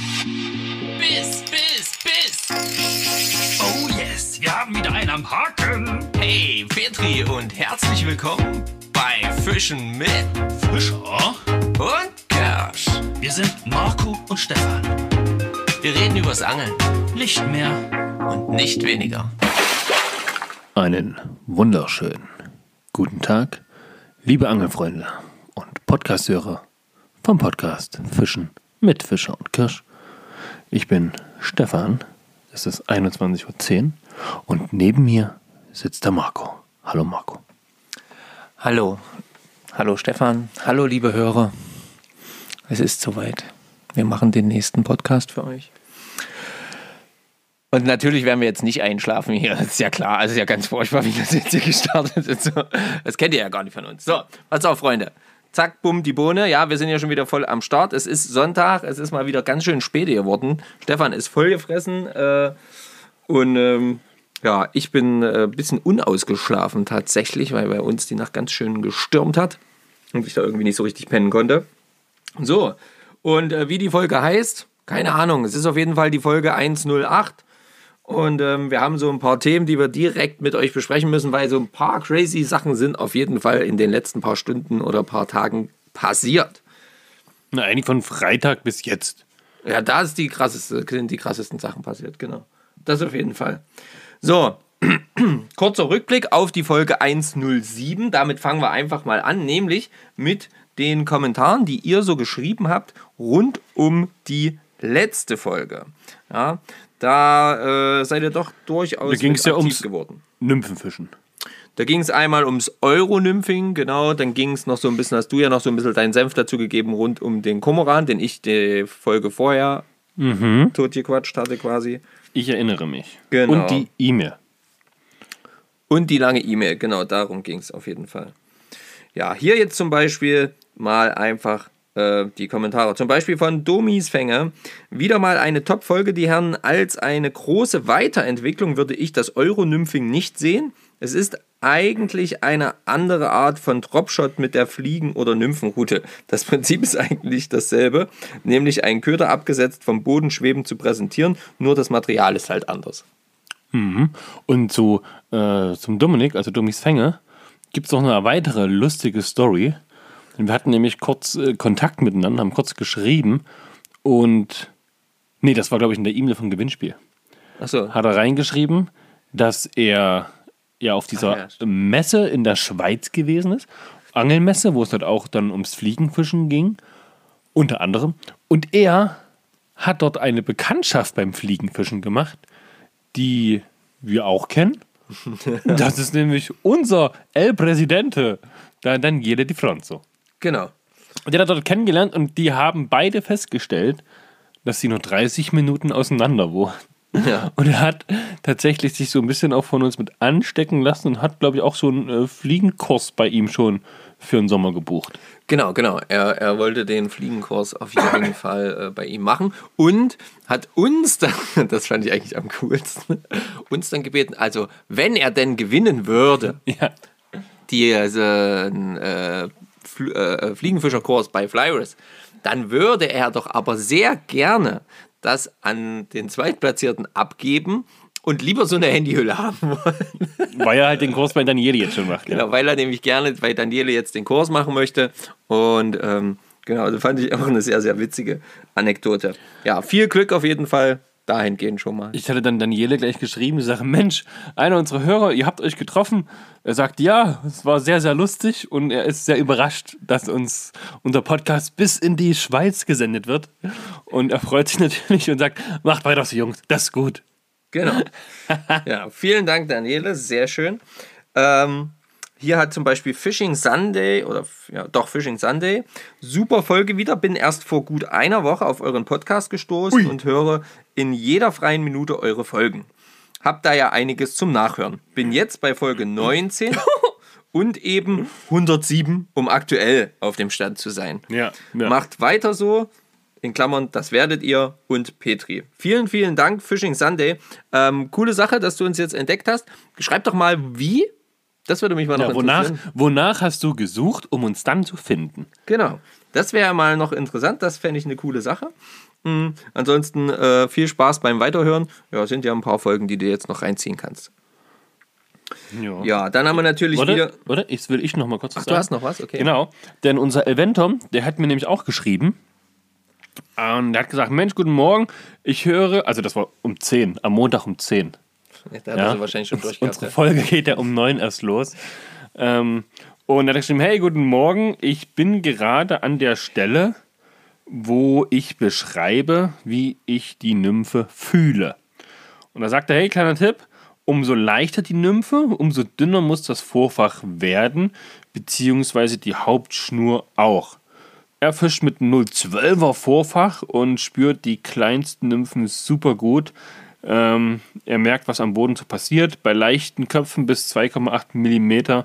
Biss, Biss, Biss. Oh yes, wir haben wieder einen am Haken. Hey, Petri und herzlich willkommen bei Fischen mit Fischer? und Kersch. Wir sind Marco und Stefan. Wir reden übers Angeln Nicht mehr. und nicht weniger. Einen wunderschönen guten Tag, liebe Angelfreunde und Podcasthörer vom Podcast Fischen mit Fischer und Kirsch. Ich bin Stefan, es ist 21.10 Uhr und neben mir sitzt der Marco. Hallo Marco. Hallo. Hallo Stefan. Hallo liebe Hörer. Es ist soweit. Wir machen den nächsten Podcast für euch. Und natürlich werden wir jetzt nicht einschlafen hier. Das ist ja klar. Also ist ja ganz furchtbar, wie das jetzt hier gestartet ist. Das kennt ihr ja gar nicht von uns. So, pass auf, Freunde. Zack, bumm, die Bohne. Ja, wir sind ja schon wieder voll am Start. Es ist Sonntag. Es ist mal wieder ganz schön spät geworden. Stefan ist voll gefressen. Äh, und ähm, ja, ich bin äh, ein bisschen unausgeschlafen tatsächlich, weil bei uns die Nacht ganz schön gestürmt hat und ich da irgendwie nicht so richtig pennen konnte. So, und äh, wie die Folge heißt, keine Ahnung. Es ist auf jeden Fall die Folge 108. Und ähm, wir haben so ein paar Themen, die wir direkt mit euch besprechen müssen, weil so ein paar crazy Sachen sind auf jeden Fall in den letzten paar Stunden oder paar Tagen passiert. Na, eigentlich von Freitag bis jetzt. Ja, da ist die krasseste, sind die krassesten Sachen passiert, genau. Das auf jeden Fall. So, kurzer Rückblick auf die Folge 107. Damit fangen wir einfach mal an, nämlich mit den Kommentaren, die ihr so geschrieben habt, rund um die letzte Folge. Ja, da äh, seid ihr doch durchaus Da ging's ja ums- geworden. Nymphenfischen. Da ging es einmal ums Euronymphing, genau. Dann ging es noch so ein bisschen, hast du ja noch so ein bisschen deinen Senf dazu gegeben, rund um den Kormoran, den ich die Folge vorher totgequatscht hatte quasi. Ich erinnere mich. Genau. Und die E-Mail. Und die lange E-Mail, genau, darum ging es auf jeden Fall. Ja, hier jetzt zum Beispiel mal einfach äh, die Kommentare. Zum Beispiel von Domis Fänger. Wieder mal eine Top-Folge, die Herren. Als eine große Weiterentwicklung würde ich das Euronymphing nicht sehen. Es ist eigentlich eine andere Art von Dropshot mit der Fliegen- oder Nymphenroute. Das Prinzip ist eigentlich dasselbe, nämlich einen Köder abgesetzt vom Boden schwebend zu präsentieren, nur das Material ist halt anders. Und zu, äh, zum Dominik, also Domis Fänge, gibt es noch eine weitere lustige Story. Wir hatten nämlich kurz äh, Kontakt miteinander, haben kurz geschrieben und nee, das war glaube ich in der E-Mail vom Gewinnspiel. Achso, Hat er reingeschrieben, dass er ja auf dieser Ach ja. Messe in der Schweiz gewesen ist. Angelmesse, wo es dort auch dann ums Fliegenfischen ging, unter anderem. Und er hat dort eine Bekanntschaft beim Fliegenfischen gemacht, die wir auch kennen. Das ist nämlich unser El Presidente, da Daniele Di Fronzo. Genau. Und den hat dort kennengelernt und die haben beide festgestellt, dass sie nur 30 Minuten auseinander wohnen. Ja. Und er hat tatsächlich sich so ein bisschen auch von uns mit anstecken lassen und hat, glaube ich, auch so einen äh, Fliegenkurs bei ihm schon für den Sommer gebucht. Genau, genau. Er, er wollte den Fliegenkurs auf jeden Fall äh, bei ihm machen und hat uns dann, das fand ich eigentlich am coolsten, uns dann gebeten, also wenn er denn gewinnen würde, Ja. diesen äh, Fl äh, Fliegenfischerkurs bei Flyris, dann würde er doch aber sehr gerne das an den Zweitplatzierten abgeben und lieber so eine Handyhülle haben wollen. Weil er halt den Kurs bei Daniele jetzt schon macht. Genau, weil er nämlich gerne bei Daniele jetzt den Kurs machen möchte. Und ähm, genau, das fand ich auch eine sehr, sehr witzige Anekdote. Ja, viel Glück auf jeden Fall dahingehend schon mal. Ich hatte dann Daniele gleich geschrieben, ich sage, Mensch, einer unserer Hörer, ihr habt euch getroffen. Er sagt, ja, es war sehr, sehr lustig und er ist sehr überrascht, dass uns unser Podcast bis in die Schweiz gesendet wird. Und er freut sich natürlich und sagt, macht weiter so, Jungs, das ist gut. Genau. ja, vielen Dank, Daniele, sehr schön. Ähm, hier hat zum Beispiel Fishing Sunday oder ja, doch Fishing Sunday. Super Folge wieder. Bin erst vor gut einer Woche auf euren Podcast gestoßen und höre in jeder freien Minute eure Folgen. Hab da ja einiges zum Nachhören. Bin jetzt bei Folge 19 und eben 107, um aktuell auf dem Stand zu sein. Ja, ja. Macht weiter so. In Klammern, das werdet ihr und Petri. Vielen, vielen Dank, Fishing Sunday. Ähm, coole Sache, dass du uns jetzt entdeckt hast. Schreib doch mal, wie. Das würde mich mal noch Ja, wonach, interessieren. wonach hast du gesucht, um uns dann zu finden? Genau. Das wäre mal noch interessant. Das fände ich eine coole Sache. Mhm. Ansonsten äh, viel Spaß beim Weiterhören. Ja, sind ja ein paar Folgen, die du jetzt noch reinziehen kannst. Ja. Ja, dann haben wir natürlich Warte, wieder. warte, jetzt will ich noch mal kurz Ach, du sagen. hast noch was? Okay. Genau, denn unser Eventom, der hat mir nämlich auch geschrieben. Und der hat gesagt, Mensch, guten Morgen, ich höre, also das war um 10, am Montag um 10. Da hat er sie wahrscheinlich schon durchgehabt. Unsere ja. Folge geht ja um 9 erst los. Ähm, und er hat geschrieben, hey, guten Morgen, ich bin gerade an der Stelle, wo ich beschreibe, wie ich die Nymphe fühle. Und da sagt er, hey, kleiner Tipp, umso leichter die Nymphe, umso dünner muss das Vorfach werden, beziehungsweise die Hauptschnur auch. Er fischt mit 0,12er Vorfach und spürt die kleinsten Nymphen super gut. Ähm, er merkt, was am Boden so passiert. Bei leichten Köpfen bis 2,8 mm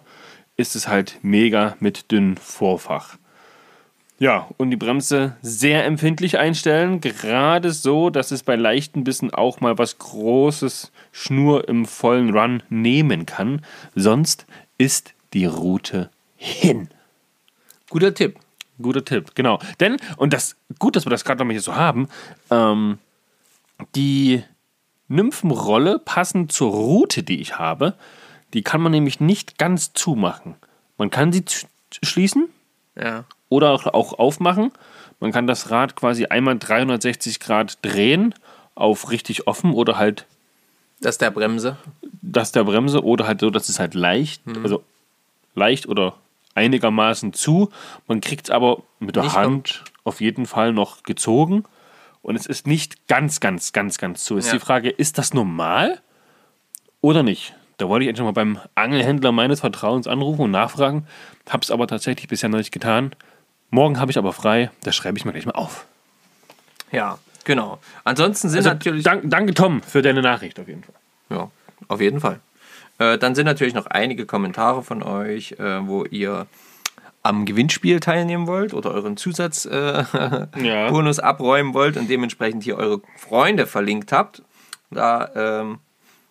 ist es halt mega mit dünnem Vorfach. Ja, und die Bremse sehr empfindlich einstellen. Gerade so, dass es bei leichten Bissen auch mal was Großes Schnur im vollen Run nehmen kann. Sonst ist die Route hin. Guter Tipp. Guter Tipp, genau. Denn, und das gut, dass wir das gerade nochmal hier so haben, ähm, die Nymphenrolle passend zur Route, die ich habe, die kann man nämlich nicht ganz zumachen. Man kann sie schließen Ja. oder auch, aufmachen. Man kann das Rad quasi einmal 360 Grad drehen auf richtig offen oder halt Das der Bremse. das der Bremse oder halt so, dass es halt leicht, also leicht oder einigermaßen zu. Man kriegt es aber mit der Nicht Hand auf jeden Fall noch gezogen und es ist nicht ganz, ganz, ganz, ganz zu. Ist Ja. die Frage, ist das normal oder nicht? Da wollte ich endlich mal beim Angelhändler meines Vertrauens anrufen und nachfragen, habe es aber tatsächlich bisher noch nicht getan. Morgen habe ich aber frei, das schreibe ich mir gleich mal auf. Ja, genau. Ansonsten sind Also, natürlich. dank, danke Tom für deine Nachricht auf jeden Fall. Ja, auf jeden Fall. Äh, dann sind natürlich noch einige Kommentare von euch, äh, wo ihr am Gewinnspiel teilnehmen wollt oder euren Zusatzbonus äh, Ja. Abräumen wollt und dementsprechend hier eure Freunde verlinkt habt. Da ähm,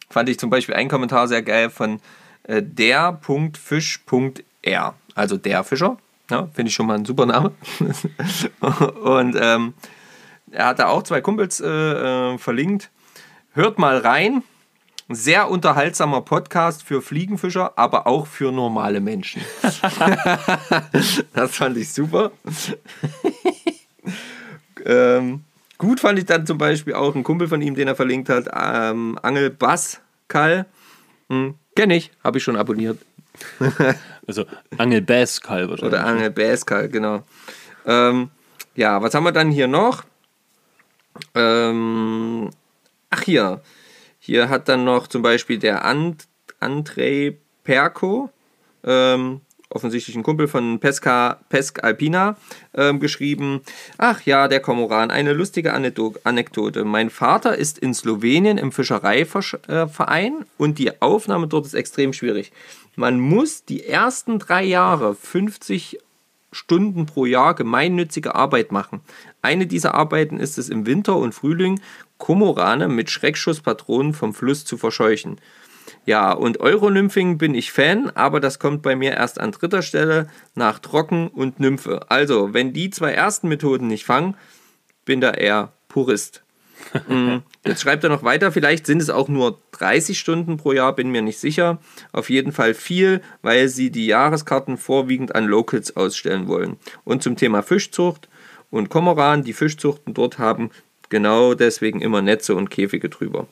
fand ich zum Beispiel einen Kommentar sehr geil von äh, der.fisch.r, also der Fischer. Ja, Finde ich schon mal ein super Name. und ähm, er hat da auch zwei Kumpels äh, äh, verlinkt. Hört mal rein. Sehr unterhaltsamer Podcast für Fliegenfischer, aber auch für normale Menschen. das fand ich super. ähm, gut fand ich dann zum Beispiel auch einen Kumpel von ihm, den er verlinkt hat, ähm, Angel Bass Kall. Hm, Kenne ich, habe ich schon abonniert. Also Angel Bass Kalb Oder Angel Baskal, genau. Ähm, ja, was haben wir dann hier noch? Ähm, ach hier. Hier hat dann noch zum Beispiel der And Andrei Perko, ähm, offensichtlich ein Kumpel von Pesca, Pesc Alpina, ähm, geschrieben. Ach ja, der Komoran, eine lustige Anekdo- Anekdote. Mein Vater ist in Slowenien im Fischereiverein und die Aufnahme dort ist extrem schwierig. Man muss die ersten drei Jahre 50 Stunden pro Jahr gemeinnützige Arbeit machen. Eine dieser Arbeiten ist es im Winter und Frühling, Komorane mit Schreckschusspatronen vom Fluss zu verscheuchen. Ja, und Euronymphing bin ich Fan, aber das kommt bei mir erst an dritter Stelle nach Trocken und Nymphe. Also, wenn die zwei ersten Methoden nicht fangen, bin da eher Purist. Mm, Jetzt schreibt er noch weiter, vielleicht sind es auch nur 30 Stunden pro Jahr, bin mir nicht sicher. Auf jeden Fall viel, weil sie die Jahreskarten vorwiegend an Locals ausstellen wollen. Und zum Thema Fischzucht und Komoran, die Fischzuchten dort haben genau deswegen immer Netze und Käfige drüber.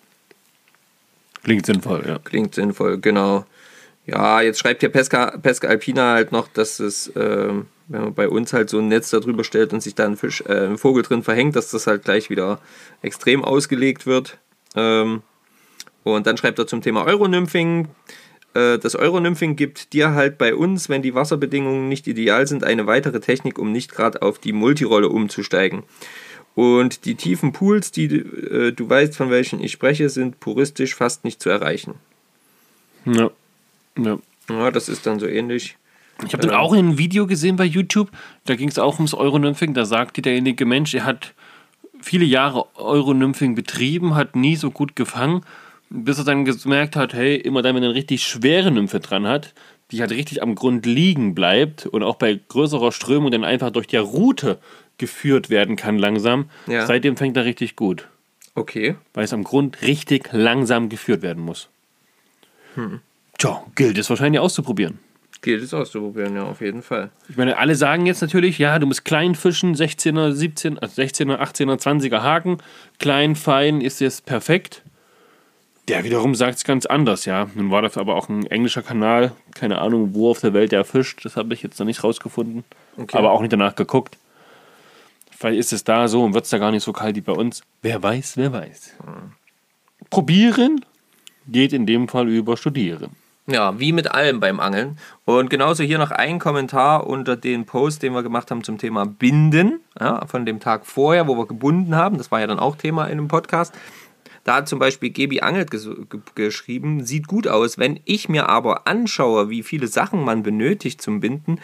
Klingt sinnvoll, ja. Klingt sinnvoll, genau. Ja, jetzt schreibt hier Pesca, Pesca Alpina halt noch, dass es, ähm, wenn man bei uns halt so ein Netz darüber stellt und sich da ein, Fisch, äh, ein Vogel drin verhängt, dass das halt gleich wieder extrem ausgelegt wird. Ähm, und dann schreibt er zum Thema Euronymphing. Äh, das Euronymphing gibt dir halt bei uns, wenn die Wasserbedingungen nicht ideal sind, eine weitere Technik, um nicht gerade auf die Multirolle umzusteigen. Und die tiefen Pools, die äh, du weißt, von welchen ich spreche, sind puristisch fast nicht zu erreichen. ja. Ja. Ja, das ist dann so ähnlich. Ich habe dann auch ein Video gesehen bei YouTube, da ging es auch ums Euronymphing. Da sagte derjenige Mensch, er hat viele Jahre Euronymphing betrieben, hat nie so gut gefangen, bis er dann gemerkt hat, hey, immer dann, wenn er eine richtig schwere Nymphe dran hat, die halt richtig am Grund liegen bleibt und auch bei größerer Strömung dann einfach durch die Route geführt werden kann langsam. Ja. Seitdem fängt er richtig gut, Okay. weil es am Grund richtig langsam geführt werden muss. Hm. Tja, gilt es wahrscheinlich auszuprobieren. Gilt es auszuprobieren, ja, auf jeden Fall. Ich meine, alle sagen jetzt natürlich, ja, du musst klein fischen, 16er, 17er, also 16er, 18er, 20er Haken. Klein, fein ist jetzt perfekt. Der wiederum sagt es ganz anders, ja. Nun war das aber auch ein englischer Kanal. Keine Ahnung, wo auf der Welt der fischt. Das habe ich jetzt noch nicht rausgefunden. Okay. Aber auch nicht danach geguckt. Vielleicht ist es da so und wird es da gar nicht so kalt wie bei uns. Wer weiß, wer weiß. Probieren geht in dem Fall über Studieren. Ja, wie mit allem beim Angeln. Und genauso hier noch ein Kommentar unter den Post, den wir gemacht haben zum Thema Binden, ja, von dem Tag vorher, wo wir gebunden haben. Das war ja dann auch Thema in dem Podcast. Da hat zum Beispiel Gebi Angelt ges ge geschrieben, sieht gut aus. Wenn ich mir aber anschaue, wie viele Sachen man benötigt zum Binden,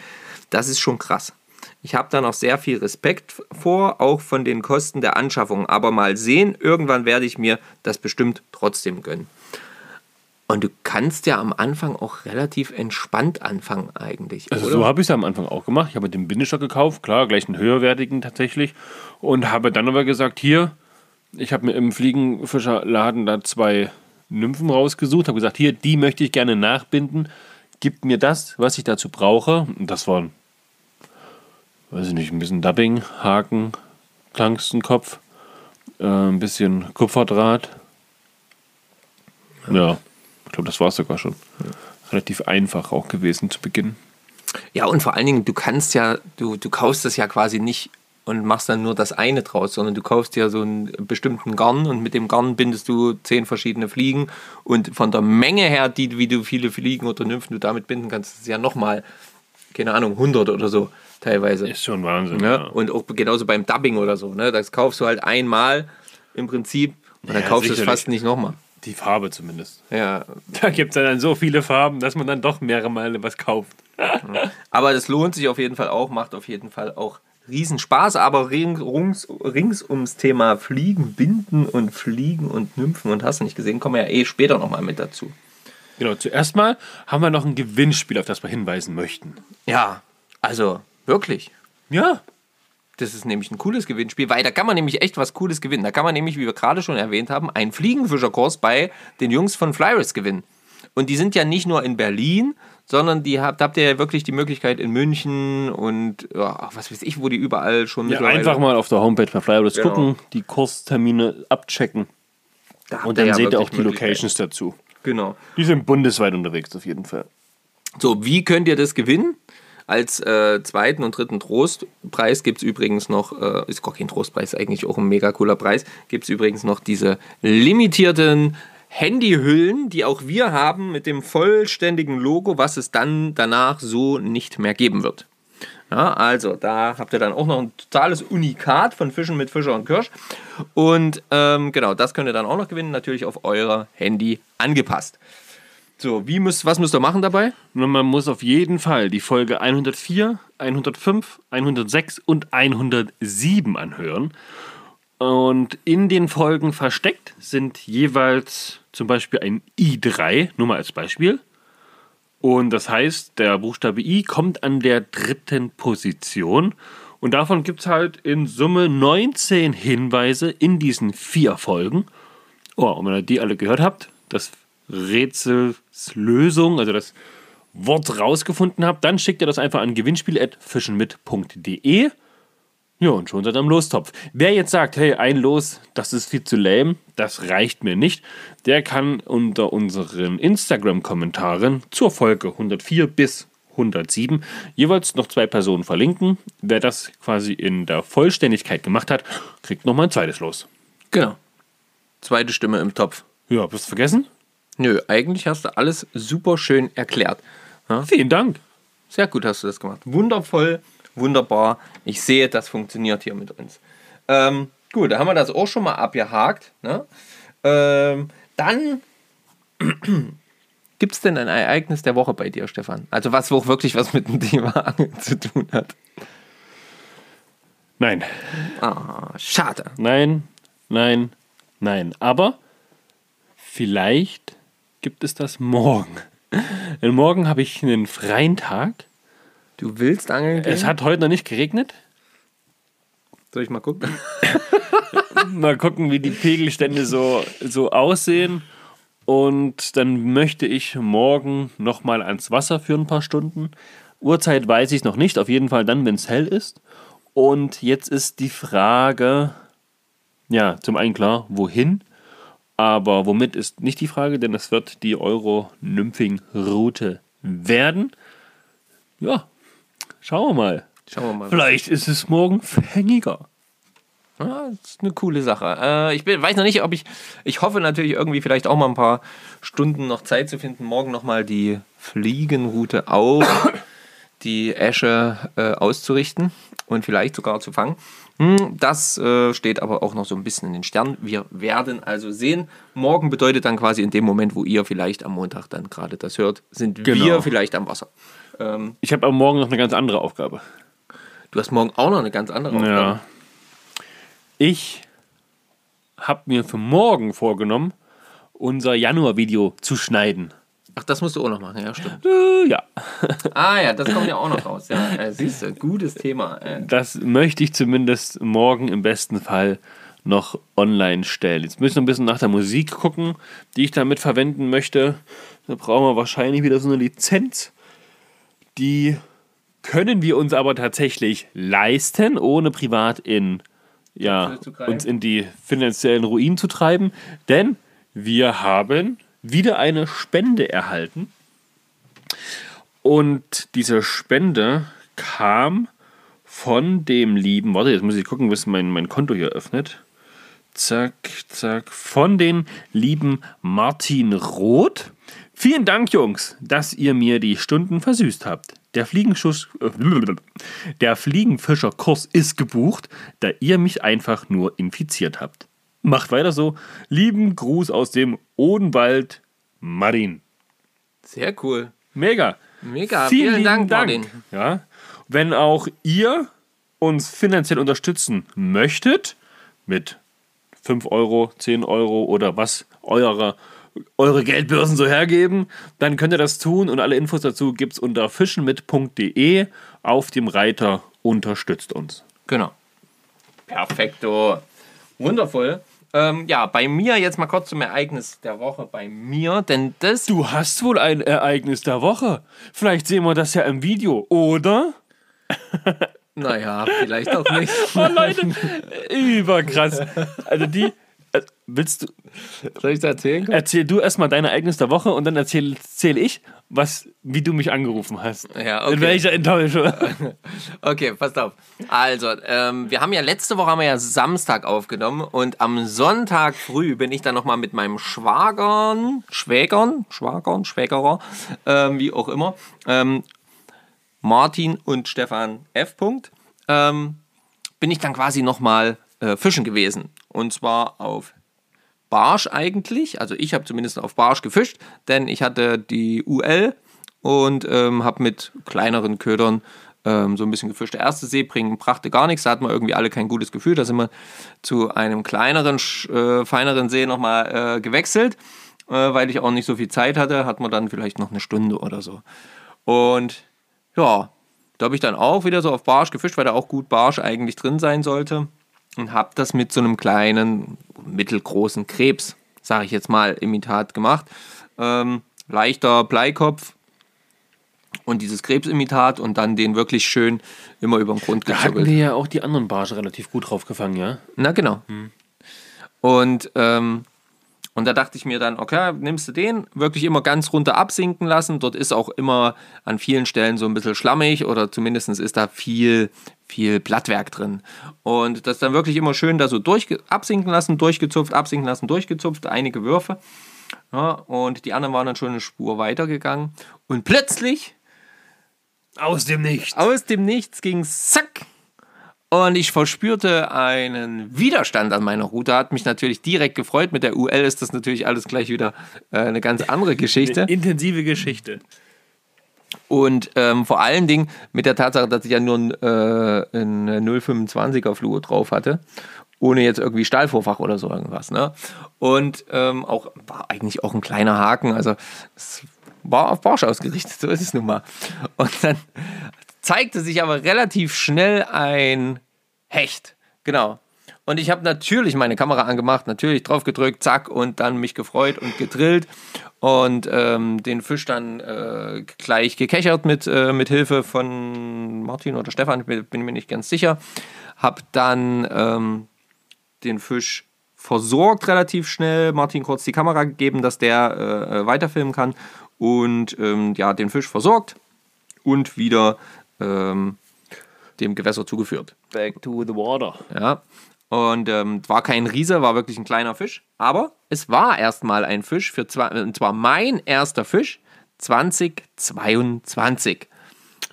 das ist schon krass. Ich habe da noch sehr viel Respekt vor, auch von den Kosten der Anschaffung. Aber mal sehen, irgendwann werde ich mir das bestimmt trotzdem gönnen. Und du kannst ja am Anfang auch relativ entspannt anfangen eigentlich. Also oder? so habe ich es am Anfang auch gemacht. Ich habe den Bindestock gekauft, klar, gleich einen höherwertigen tatsächlich. Und habe dann aber gesagt, hier, ich habe mir im Fliegenfischerladen da zwei Nymphen rausgesucht, habe gesagt, hier, die möchte ich gerne nachbinden. Gib mir das, was ich dazu brauche. Und das waren, weiß ich nicht, ein bisschen Dubbing, Haken, Klangstenkopf, äh, ein bisschen Kupferdraht. Ja, ich glaube, das war es sogar schon. Relativ einfach auch gewesen zu Beginn. ja, und vor allen Dingen, du kannst ja, du, du kaufst das ja quasi nicht und machst dann nur das eine draus, sondern du kaufst ja so einen bestimmten Garn und mit dem Garn bindest du zehn verschiedene Fliegen und von der Menge her, die, wie du viele Fliegen oder Nymphen du damit binden kannst, ist ja nochmal, keine Ahnung, 100 oder so teilweise. Ist schon Wahnsinn. Ne? Ja. Und auch genauso beim Dubbing oder so. Ne? Das kaufst du halt einmal im Prinzip und dann Ja, kaufst du es fast nicht nochmal. Die Farbe zumindest. Ja. Da gibt es dann so viele Farben, dass man dann doch mehrere Male was kauft. Aber das lohnt sich auf jeden Fall auch, macht auf jeden Fall auch Riesenspaß. Aber ring, rings, rings ums Thema Fliegen, Binden und Fliegen und Nymphen und hast du nicht gesehen, kommen wir ja eh später nochmal mit dazu. Genau, zuerst mal haben wir noch ein Gewinnspiel, auf das wir hinweisen möchten. Ja, also wirklich. Ja. Das ist nämlich ein cooles Gewinnspiel, weil da kann man nämlich echt was Cooles gewinnen. Da kann man nämlich, wie wir gerade schon erwähnt haben, einen Fliegenfischerkurs bei den Jungs von Flyris gewinnen. Und die sind ja nicht nur in Berlin, sondern die habt, habt ihr ja wirklich die Möglichkeit in München und ja, was weiß ich, wo die überall schon ja einfach mal auf der Homepage bei Flyers Genau. gucken, die Kurstermine abchecken Da und dann ja seht ihr auch die. Locations dazu. Genau. Die sind bundesweit unterwegs auf jeden Fall. So, wie könnt ihr das gewinnen? Als äh, zweiten und dritten Trostpreis gibt es übrigens noch, äh, ist gar kein Trostpreis, eigentlich auch ein mega cooler Preis, gibt es übrigens noch diese limitierten Handyhüllen, die auch wir haben mit dem vollständigen Logo, was es dann danach so nicht mehr geben wird. Ja, also, da habt ihr dann auch noch ein totales Unikat von Fischen mit Fischer und Kirsch. Und ähm, genau, das könnt ihr dann auch noch gewinnen, natürlich auf euer Handy angepasst. So, wie müsst, was müsst ihr machen dabei? Man muss auf jeden Fall die Folge 104, 105, 106 und 107 anhören. Und in den Folgen versteckt sind jeweils zum Beispiel ein I3, nur mal als Beispiel. Und das heißt, der Buchstabe I kommt an der dritten Position. Und davon gibt es halt in Summe 19 Hinweise in diesen vier Folgen. Oh, und wenn ihr die alle gehört habt, das Rätselslösung, also das Wort rausgefunden habt, dann schickt ihr das einfach an gewinnspiel.fischenmit.de. Ja, und schon seid ihr am Lostopf. Wer jetzt sagt, hey, ein Los, das ist viel zu lame, das reicht mir nicht, der kann unter unseren Instagram-Kommentaren zur Folge 104 bis 107 jeweils noch zwei Personen verlinken. Wer das quasi in der Vollständigkeit gemacht hat, kriegt nochmal ein zweites Los. Genau. Zweite Stimme im Topf. Ja, bist du vergessen? Nö, eigentlich hast du alles super schön erklärt. Vielen Dank. Sehr gut hast du das gemacht. Wundervoll, wunderbar. Ich sehe, das funktioniert hier mit uns. Ähm, gut, da haben wir das auch schon mal abgehakt. Ne? Ähm, dann gibt es denn ein Ereignis der Woche bei dir, Stefan? Also was auch wirklich was mit dem Thema Angeln zu tun hat. Nein, Ah, schade. nein, nein, nein. Aber vielleicht gibt es das morgen. Denn morgen habe ich einen freien Tag. Du willst angeln gehen? Es hat heute noch nicht geregnet. Soll ich mal gucken? Mal gucken, wie die Pegelstände so, so aussehen. Und dann möchte ich morgen nochmal ans Wasser für ein paar Stunden. Uhrzeit weiß ich noch nicht, auf jeden Fall dann, wenn es hell ist. Und jetzt ist die Frage, ja, zum einen klar, wohin? Aber womit ist nicht die Frage, denn es wird die Euro-Nymphing-Route werden. Ja, schauen wir mal. Schauen wir mal. Vielleicht ist es morgen fängiger. Ja, das ist eine coole Sache. Äh, ich bin, weiß noch nicht, ob ich. Ich hoffe natürlich irgendwie vielleicht auch mal ein paar Stunden noch Zeit zu finden, morgen nochmal die Fliegenroute auf die Esche äh, auszurichten und vielleicht sogar zu fangen. Hm, das äh, steht aber auch noch so ein bisschen in den Sternen. Wir werden also sehen. Morgen bedeutet dann quasi in dem Moment, wo ihr vielleicht am Montag dann gerade das hört, sind Genau. wir vielleicht am Wasser. Ähm, Ich habe aber morgen noch eine ganz andere Aufgabe. du hast morgen auch noch eine ganz andere Aufgabe. Ja. Ich habe mir für morgen vorgenommen, unser Januar-Video zu schneiden. Ach, das musst du auch noch machen, ja, stimmt. Äh, ja, Ah ja, das kommt ja auch noch raus. Ja, äh, siehst du, gutes Thema. Äh, das möchte ich zumindest morgen im besten Fall noch online stellen. Jetzt müssen wir ein bisschen nach der Musik gucken, die ich damit verwenden möchte. Da brauchen wir wahrscheinlich wieder so eine Lizenz. Die können wir uns aber tatsächlich leisten, ohne privat in ja, uns in die finanziellen Ruinen zu treiben, denn wir haben wieder eine Spende erhalten. Und diese Spende kam von dem lieben, warte, jetzt muss ich gucken, bis mein, mein Konto hier öffnet. Zack, zack, von den lieben Martin Roth. Vielen Dank, Jungs, dass ihr mir die Stunden versüßt habt. Der, Fliegenschuss, äh, der Fliegenfischerkurs ist gebucht, da ihr mich einfach nur infiziert habt. Macht weiter so. Lieben Gruß aus dem Odenwald, Martin. sehr cool. Mega. Mega, vielen, lieben Dank, Martin. Ja. Wenn auch ihr uns finanziell unterstützen möchtet, mit 5 Euro, 10 Euro oder was eure, eure Geldbörsen so hergeben, dann könnt ihr das tun und alle Infos dazu gibt es unter fischenmit.de auf dem Reiter Unterstützt uns. Genau. Perfekto. Wundervoll. Ähm, ja, bei mir jetzt mal kurz zum Ereignis der Woche bei mir, denn das. Du hast wohl ein Ereignis der Woche. Vielleicht sehen wir das ja im Video, oder? Naja, vielleicht auch nicht. Oh Leute, überkrass. Also die. Äh, Willst du. Soll ich das erzählen? Erzähl du erstmal dein Ereignis der Woche und dann erzähl, erzähl ich, was, wie du mich angerufen hast. Ja, In okay. welcher Enttäuschung. Okay, passt auf. Also, ähm, wir haben ja letzte Woche haben wir ja Samstag aufgenommen und am Sonntag früh bin ich dann nochmal mit meinem Schwagern, Schwägern, Schwagern, Schwägerer, ähm, wie auch immer, ähm, Martin und Stefan F. Punkt, ähm, bin ich dann quasi nochmal äh, fischen gewesen. Und zwar auf Barsch eigentlich. Also ich habe zumindest auf Barsch gefischt, denn ich hatte die UL und ähm, habe mit kleineren Ködern ähm, so ein bisschen gefischt. Der erste Seebringen brachte gar nichts, da hatten wir irgendwie alle kein gutes Gefühl. Da sind wir zu einem kleineren, äh, feineren See nochmal äh, gewechselt, äh, weil ich auch nicht so viel Zeit hatte. Hatten wir dann vielleicht noch eine Stunde oder so. Und ja, da habe ich dann auch wieder so auf Barsch gefischt, weil da auch gut Barsch eigentlich drin sein sollte. Und habe das mit so einem kleinen, mittelgroßen Krebs, sage ich jetzt mal, Imitat gemacht. Ähm, leichter Bleikopf und dieses Krebsimitat und dann den wirklich schön immer über den Grund Da hatten wir ja auch die anderen Barsche relativ gut drauf gefangen, ja? Na genau. Und, ähm, und da dachte ich mir dann, okay, nimmst du den, wirklich immer ganz runter absinken lassen. Dort ist auch immer an vielen Stellen so ein bisschen schlammig oder zumindest ist da viel, viel Blattwerk drin. Und das dann wirklich immer schön da so durch, absinken lassen, durchgezupft, absinken lassen, durchgezupft, einige Würfe. Ja, und die anderen waren dann schon eine Spur weitergegangen. Und plötzlich Aus dem Nichts. aus dem Nichts ging zack. Und ich verspürte einen Widerstand an meiner Route. Hat mich natürlich direkt gefreut. Mit der UL ist das natürlich alles gleich wieder äh, eine ganz andere Geschichte. Intensive Geschichte. Und ähm, vor allen Dingen mit der Tatsache, dass ich ja nur ein, äh, ein 0,25er Fluo drauf hatte. Ohne jetzt irgendwie Stahlvorfach oder so irgendwas. Ne? Und ähm, auch war eigentlich auch ein kleiner Haken. Also es war auf Barsch ausgerichtet, so ist es nun mal. Und dann zeigte sich aber relativ schnell ein Hecht. Genau. Und ich habe natürlich meine Kamera angemacht, natürlich drauf gedrückt, zack, und dann mich gefreut und gedrillt und ähm, den Fisch dann äh, gleich gekechert mit, äh, mit Hilfe von Martin oder Stefan, bin mir nicht ganz sicher. Hab dann ähm, den Fisch versorgt relativ schnell, Martin kurz die Kamera gegeben, dass der äh, äh, weiterfilmen kann und ähm, ja, den Fisch versorgt und wieder ähm, dem Gewässer zugeführt. Back to the water. Ja. Und ähm, war kein Riese, war wirklich ein kleiner Fisch. Aber es war erstmal ein Fisch für zwei, und zwar mein erster Fisch 2022.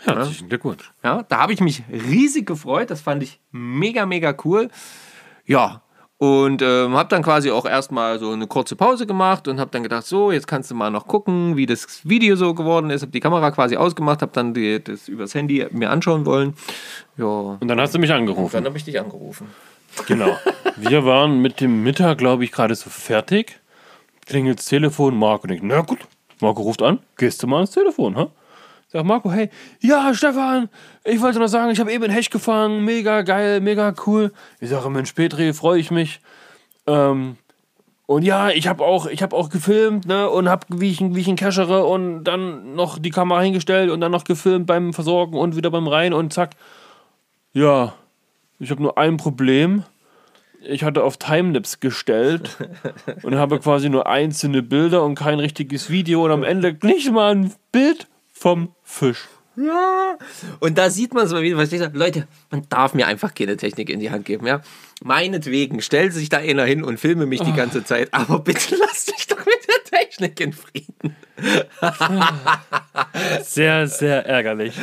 Herzlichen Glückwunsch. Ja, da habe ich mich riesig gefreut. Das fand ich mega, mega cool. Ja, und ähm, habe dann quasi auch erstmal so eine kurze Pause gemacht und habe dann gedacht, so, jetzt kannst du mal noch gucken, wie das Video so geworden ist. Habe die Kamera quasi ausgemacht, habe dann die, das übers Handy mir anschauen wollen. Ja, Und dann hast du mich angerufen. dann habe ich dich angerufen. Genau. Wir waren mit dem Mittag, glaube ich, gerade so fertig. Klingelt das Telefon, Marco denkt, na gut, Marco ruft an, gehst du mal ans Telefon, ha? Sag Marco, hey, ja, Stefan, ich wollte noch sagen, ich habe eben einen Hecht gefangen, mega geil, mega cool. Ich sage, Mensch, Petri, freue ich mich. Ähm, und ja, ich habe auch, ich hab auch gefilmt, ne, und habe, wie ich, wie cachere und dann noch die Kamera hingestellt und dann noch gefilmt beim Versorgen und wieder beim Rein und zack. Ja, ich habe nur ein Problem. Ich hatte auf Timelapse gestellt und habe quasi nur einzelne Bilder und kein richtiges Video und am Ende nicht mal ein Bild vom Fisch. Ja. Und da sieht man es mal wieder, was ich sage. Leute, man darf mir einfach keine Technik in die Hand geben, ja. Meinetwegen, stellt sich da einer hin und filme mich die ganze Zeit, aber bitte lasst mich doch mit Technik in Frieden. Sehr, sehr ärgerlich.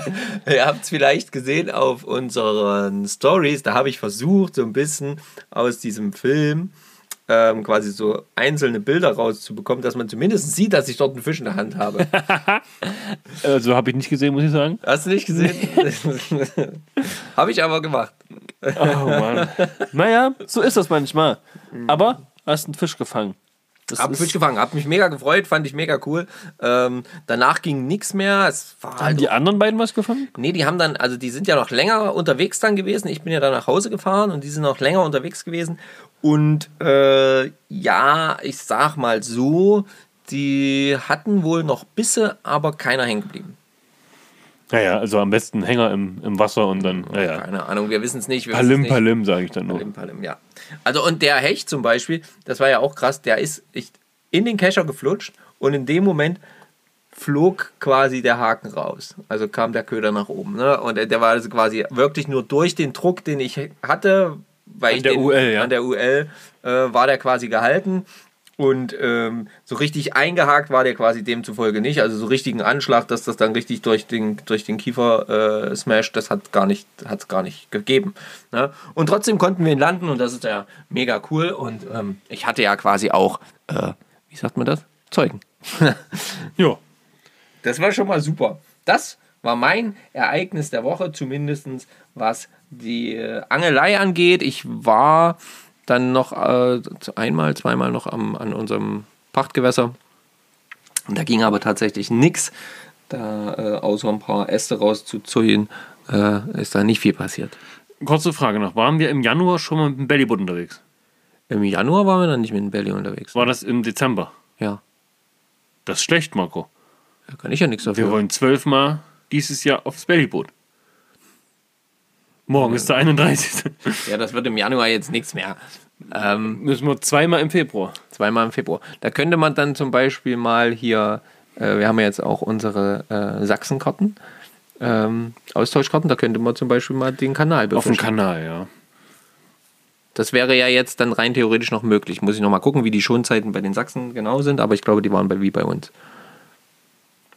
Ihr habt es vielleicht gesehen auf unseren Stories, da habe ich versucht, so ein bisschen aus diesem Film ähm, quasi so einzelne Bilder rauszubekommen, dass man zumindest sieht, dass ich dort einen Fisch in der Hand habe. Also habe ich nicht gesehen, muss ich sagen. Hast du nicht gesehen? habe ich aber gemacht. Oh Mann. naja, so ist das manchmal. Aber hast einen Fisch gefangen. Das Hab Fisch gefangen, hab mich mega gefreut, fand ich mega cool. Ähm, danach ging nichts mehr. Es war Haben halt die anderen beiden was gefangen? Nee, die haben dann, also die sind ja noch länger unterwegs dann gewesen. Ich bin ja dann nach Hause gefahren und die sind noch länger unterwegs gewesen. Und äh, ja, ich sag mal so, die hatten wohl noch Bisse, aber keiner hängen geblieben. Naja, also am besten Hänger im, im Wasser und dann, naja. Keine Ahnung, wir wissen es nicht. Palim. Palim, sage ich dann nur. Palim, Palim, ja. Also und der Hecht zum Beispiel, das war ja auch krass, der ist in den Kescher geflutscht und in dem Moment flog quasi der Haken raus. Also kam der Köder nach oben. Ne? Und der der war also quasi wirklich nur durch den Druck, den ich hatte, weil An ich der den, UL, ja. an der UL äh, war der quasi gehalten. Und ähm, so richtig eingehakt war der quasi demzufolge nicht. Also so richtigen Anschlag, dass das dann richtig durch den, durch den Kiefer äh, smasht, das hat gar nicht, hat's gar nicht gegeben. Ne? Und trotzdem konnten wir ihn landen und das ist ja mega cool. Und ähm, ich hatte ja quasi auch, äh, wie sagt man das? Zeugen. Ja. Das war schon mal super. Das war mein Ereignis der Woche, zumindest was die äh, Angelei angeht. Ich war dann noch äh, einmal, zweimal noch am, an unserem Pachtgewässer. Und da ging aber tatsächlich nichts. Da äh, außer ein paar Äste rauszuzäunen, äh, ist da nicht viel passiert. Kurze Frage noch. Waren wir im Januar schon mal mit dem Bellyboot unterwegs? Im Januar waren wir dann nicht mit dem Belly unterwegs. War das im Dezember? Ja, Das ist schlecht, Marco. da kann ich ja nichts dafür. Wir wollen zwölfmal dieses Jahr aufs Bellyboot. Morgen ist der 31. Ja, das wird im Januar jetzt nichts mehr. Ähm, Müssen wir zweimal im Februar. Zweimal im Februar. Da könnte man dann zum Beispiel mal hier, äh, wir haben ja jetzt auch unsere äh, Sachsenkarten, ähm, Austauschkarten, da könnte man zum Beispiel mal den Kanal Auf dem befischen. Kanal, ja. Das wäre ja jetzt dann rein theoretisch noch möglich. Muss ich noch mal gucken, wie die Schonzeiten bei den Sachsen genau sind, aber ich glaube, die waren bei, wie bei uns.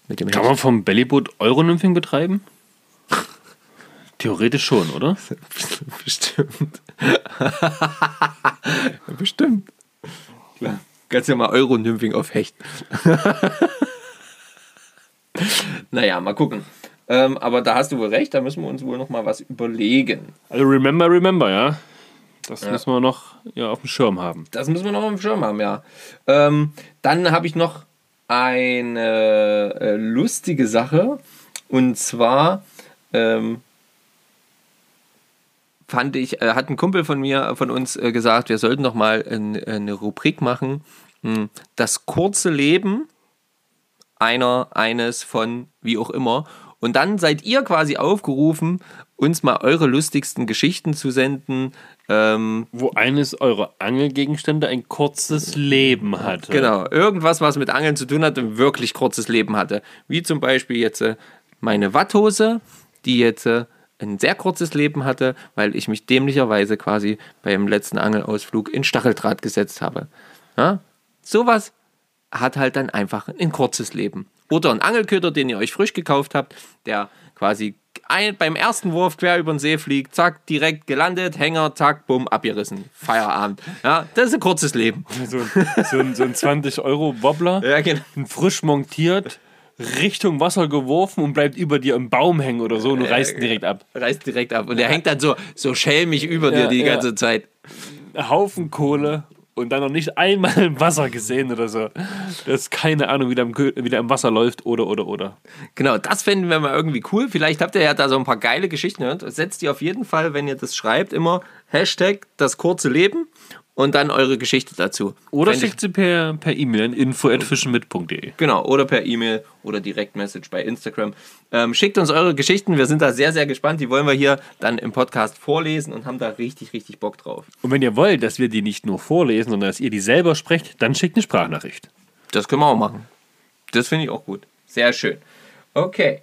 Mit dem Kann man vom Bellyboot Euronymphing betreiben? Theoretisch schon, oder? Bestimmt. Bestimmt. Klar. Kannst ja mal Euro-Nymphing auf Hecht. naja, mal gucken. Ähm, aber da hast du wohl recht, da müssen wir uns wohl noch mal was überlegen. Also remember, remember, ja. Das müssen wir noch ja, auf dem Schirm haben. Das müssen wir noch auf dem Schirm haben, ja. Ähm, dann habe ich noch eine äh, lustige Sache. Und zwar ähm, fand ich, äh, hat ein Kumpel von mir, von uns äh, gesagt, wir sollten doch mal ein, eine Rubrik machen. mh, Das kurze Leben einer, eines von wie auch immer. Und dann seid ihr quasi aufgerufen, uns mal eure lustigsten Geschichten zu senden. Ähm, Wo eines eurer Angelgegenstände ein kurzes Leben hatte. Genau, irgendwas, was mit Angeln zu tun hat und wirklich kurzes Leben hatte. Wie zum Beispiel jetzt äh, meine Watthose, die jetzt äh, ein sehr kurzes Leben hatte, weil ich mich dämlicherweise quasi beim letzten Angelausflug in Stacheldraht gesetzt habe. Ja? Sowas hat halt dann einfach ein kurzes Leben. Oder ein Angelköder, den ihr euch frisch gekauft habt, der quasi ein, beim ersten Wurf quer über den See fliegt, zack, direkt gelandet, Hänger, zack, bumm, abgerissen. Feierabend. Ja, das ist ein kurzes Leben. So, ein- so ein, so ein 20-Euro-Wobbler, Ja, genau. frisch montiert, Richtung Wasser geworfen und bleibt über dir im Baum hängen oder so und du reißt ihn direkt ab. reißt direkt ab. Und der hängt dann so, so schelmig über Ja, dir die ja. ganze Zeit. Haufen Kohle und dann noch nicht einmal im Wasser gesehen oder so. Das ist keine Ahnung, wie der im, wie der im Wasser läuft oder, oder, oder. Genau, das fänden wir mal irgendwie cool. Vielleicht habt ihr ja da so ein paar geile Geschichten. Setzt ihr auf jeden Fall, wenn ihr das schreibt, immer Hashtag das kurze Leben und dann eure Geschichte dazu. Oder Fänd schickt sie per per E-Mail an info.fischenmit.de. Genau, oder per E-Mail oder Direktmessage bei Instagram. Ähm, schickt uns eure Geschichten, wir sind da sehr, sehr gespannt. Die wollen wir hier dann im Podcast vorlesen und haben da richtig, richtig Bock drauf. Und wenn ihr wollt, dass wir die nicht nur vorlesen, sondern dass ihr die selber sprecht, dann schickt eine Sprachnachricht. Das können wir auch machen. Das finde ich auch gut. Sehr schön. Okay,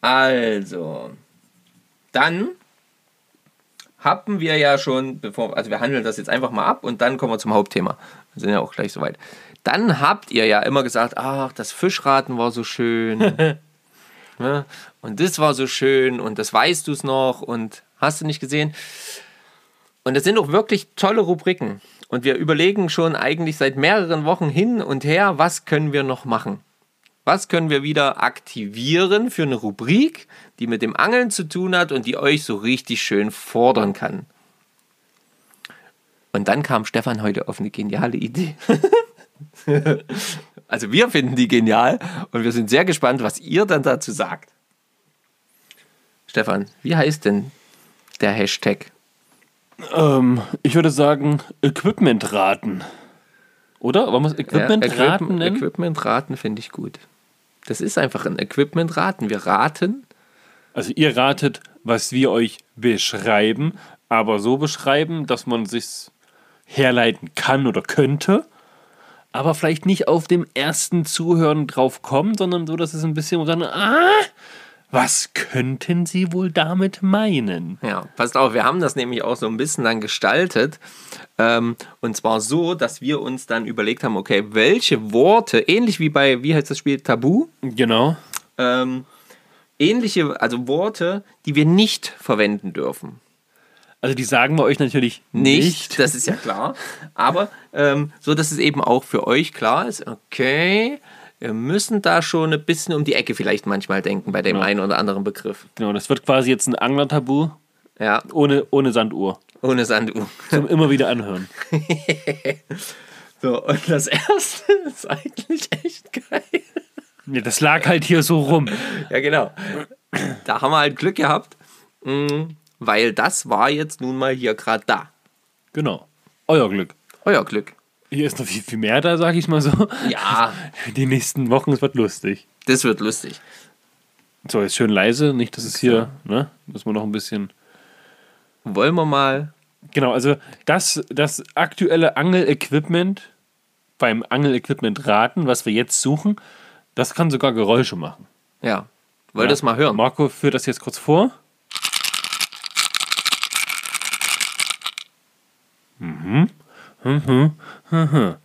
also, dann haben wir ja schon, bevor, also wir handeln das jetzt einfach mal ab und dann kommen wir zum Hauptthema. Wir sind ja auch gleich soweit. Dann habt ihr ja immer gesagt, ach, das Fischraten war so schön. ne? Und das war so schön und das weißt du es noch und hast du nicht gesehen. Und das sind auch wirklich tolle Rubriken. Und wir überlegen schon eigentlich seit mehreren Wochen hin und her, was können wir noch machen? Was können wir wieder aktivieren für eine Rubrik, die mit dem Angeln zu tun hat und die euch so richtig schön fordern kann? Und dann kam Stefan heute auf eine geniale Idee. also wir finden die genial und wir sind sehr gespannt, was ihr dann dazu sagt. Stefan, wie heißt denn der Hashtag? Ähm, ich würde sagen, Equipment-Raten. Oder? Wollen wir es Equipment-Raten Equip- nennen? Equipment-Raten finde ich gut. Das ist einfach ein Equipment-Raten. Wir raten. Also ihr ratet, was wir euch beschreiben, aber so beschreiben, dass man sich herleiten kann oder könnte, aber vielleicht nicht auf dem ersten Zuhören drauf kommt, sondern so, dass es ein bisschen dann, ah, was könnten sie wohl damit meinen? Ja, passt auf, wir haben das nämlich auch so ein bisschen dann gestaltet. Ähm, und zwar so, dass wir uns dann überlegt haben, okay, welche Worte, ähnlich wie bei, wie heißt das Spiel, Tabu, Genau. ähm, ähnliche, also Worte, die wir nicht verwenden dürfen. Also die sagen wir euch natürlich Nicht, nicht. das ist ja klar. Aber ähm, so, dass es eben auch für euch klar ist, okay, wir müssen da schon ein bisschen um die Ecke vielleicht manchmal denken bei dem Ja. einen oder anderen Begriff. Genau, das wird quasi jetzt ein Anglertabu Ja, ohne, ohne Sanduhr. ohne Sanduhr. Zum immer wieder anhören. So, und das erste ist eigentlich echt geil. Ja, das lag halt hier so rum. Ja, genau. Da haben wir halt Glück gehabt, mh, weil das war jetzt nun mal hier gerade da. Genau. Euer Glück. Euer Glück. Hier ist noch viel, viel mehr da, sag ich mal so. Ja, Die nächsten Wochen, es wird lustig. das wird lustig. So, jetzt schön leise, nicht, dass es hier, ne? Müssen wir noch ein bisschen. Wollen wir mal. Genau, also das, das aktuelle Angel-Equipment beim Angel-Equipment raten, was wir jetzt suchen, das kann sogar Geräusche machen. Ja, wollt ihr das mal hören? Marco führt das jetzt kurz vor. Mhm. Mhm. Mhm.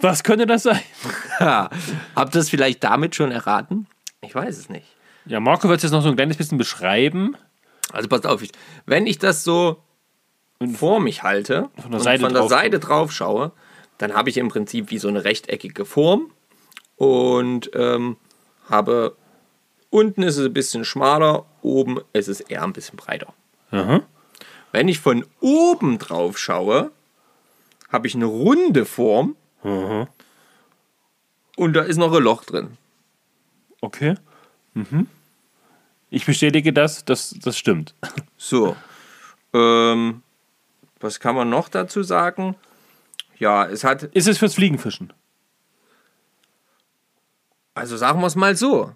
Was könnte das sein? Habt ihr es vielleicht damit schon erraten? Ich weiß es nicht. Ja, Marco wird es jetzt noch so ein kleines bisschen beschreiben. Also passt auf, ich, wenn ich das so vor mich halte Von der und Seite von der drauf Seite drauf schaue, dann habe ich im Prinzip wie so eine rechteckige Form und ähm, habe unten ist es ein bisschen schmaler, oben ist es eher ein bisschen breiter. Aha. Wenn ich von oben drauf schaue, habe ich eine runde Form und da ist noch ein Loch drin. Okay. Mhm. Ich bestätige das, das, das stimmt. So. Ähm, was kann man noch dazu sagen? Ja, es hat, Ist es fürs Fliegenfischen? also sagen wir es mal so.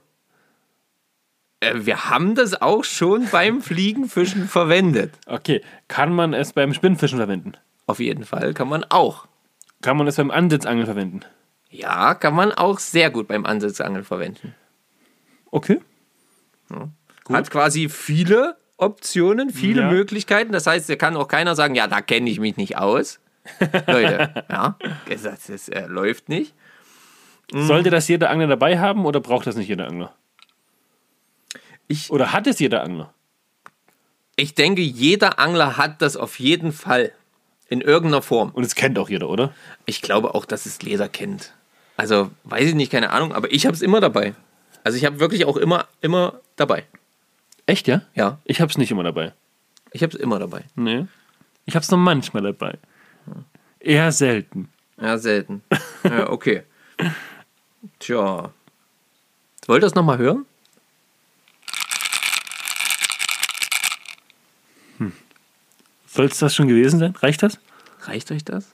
Äh, Wir haben das auch schon beim Fliegenfischen verwendet. Okay. Kann man es beim Spinnfischen verwenden? Auf jeden Fall kann man auch. Kann man es beim Ansitzangeln verwenden? Ja, kann man auch sehr gut beim Ansitzangeln verwenden. Okay. Hat quasi viele Optionen, viele Ja. Möglichkeiten. Das heißt, da kann auch keiner sagen, ja, da kenne ich mich nicht aus. Leute, ja, das, das äh, läuft nicht. Mhm. Sollte das jeder Angler dabei haben oder braucht das nicht jeder Angler? Ich- oder hat es jeder Angler? Ich denke, jeder Angler hat das auf jeden Fall. In irgendeiner Form. Und es kennt auch jeder, oder? Ich glaube auch, dass es jeder kennt. Also, weiß ich nicht, keine Ahnung, aber ich habe es immer dabei. Also, ich habe wirklich auch immer, immer dabei. Echt, ja? Ja, Ich hab's nicht immer dabei. ich habe es immer dabei. Nee. Ich hab's nur manchmal dabei. Eher selten. Ja, selten. Ja, okay. Tja. Wollt ihr das nochmal hören? Soll es das schon gewesen sein? Reicht das? Reicht euch das?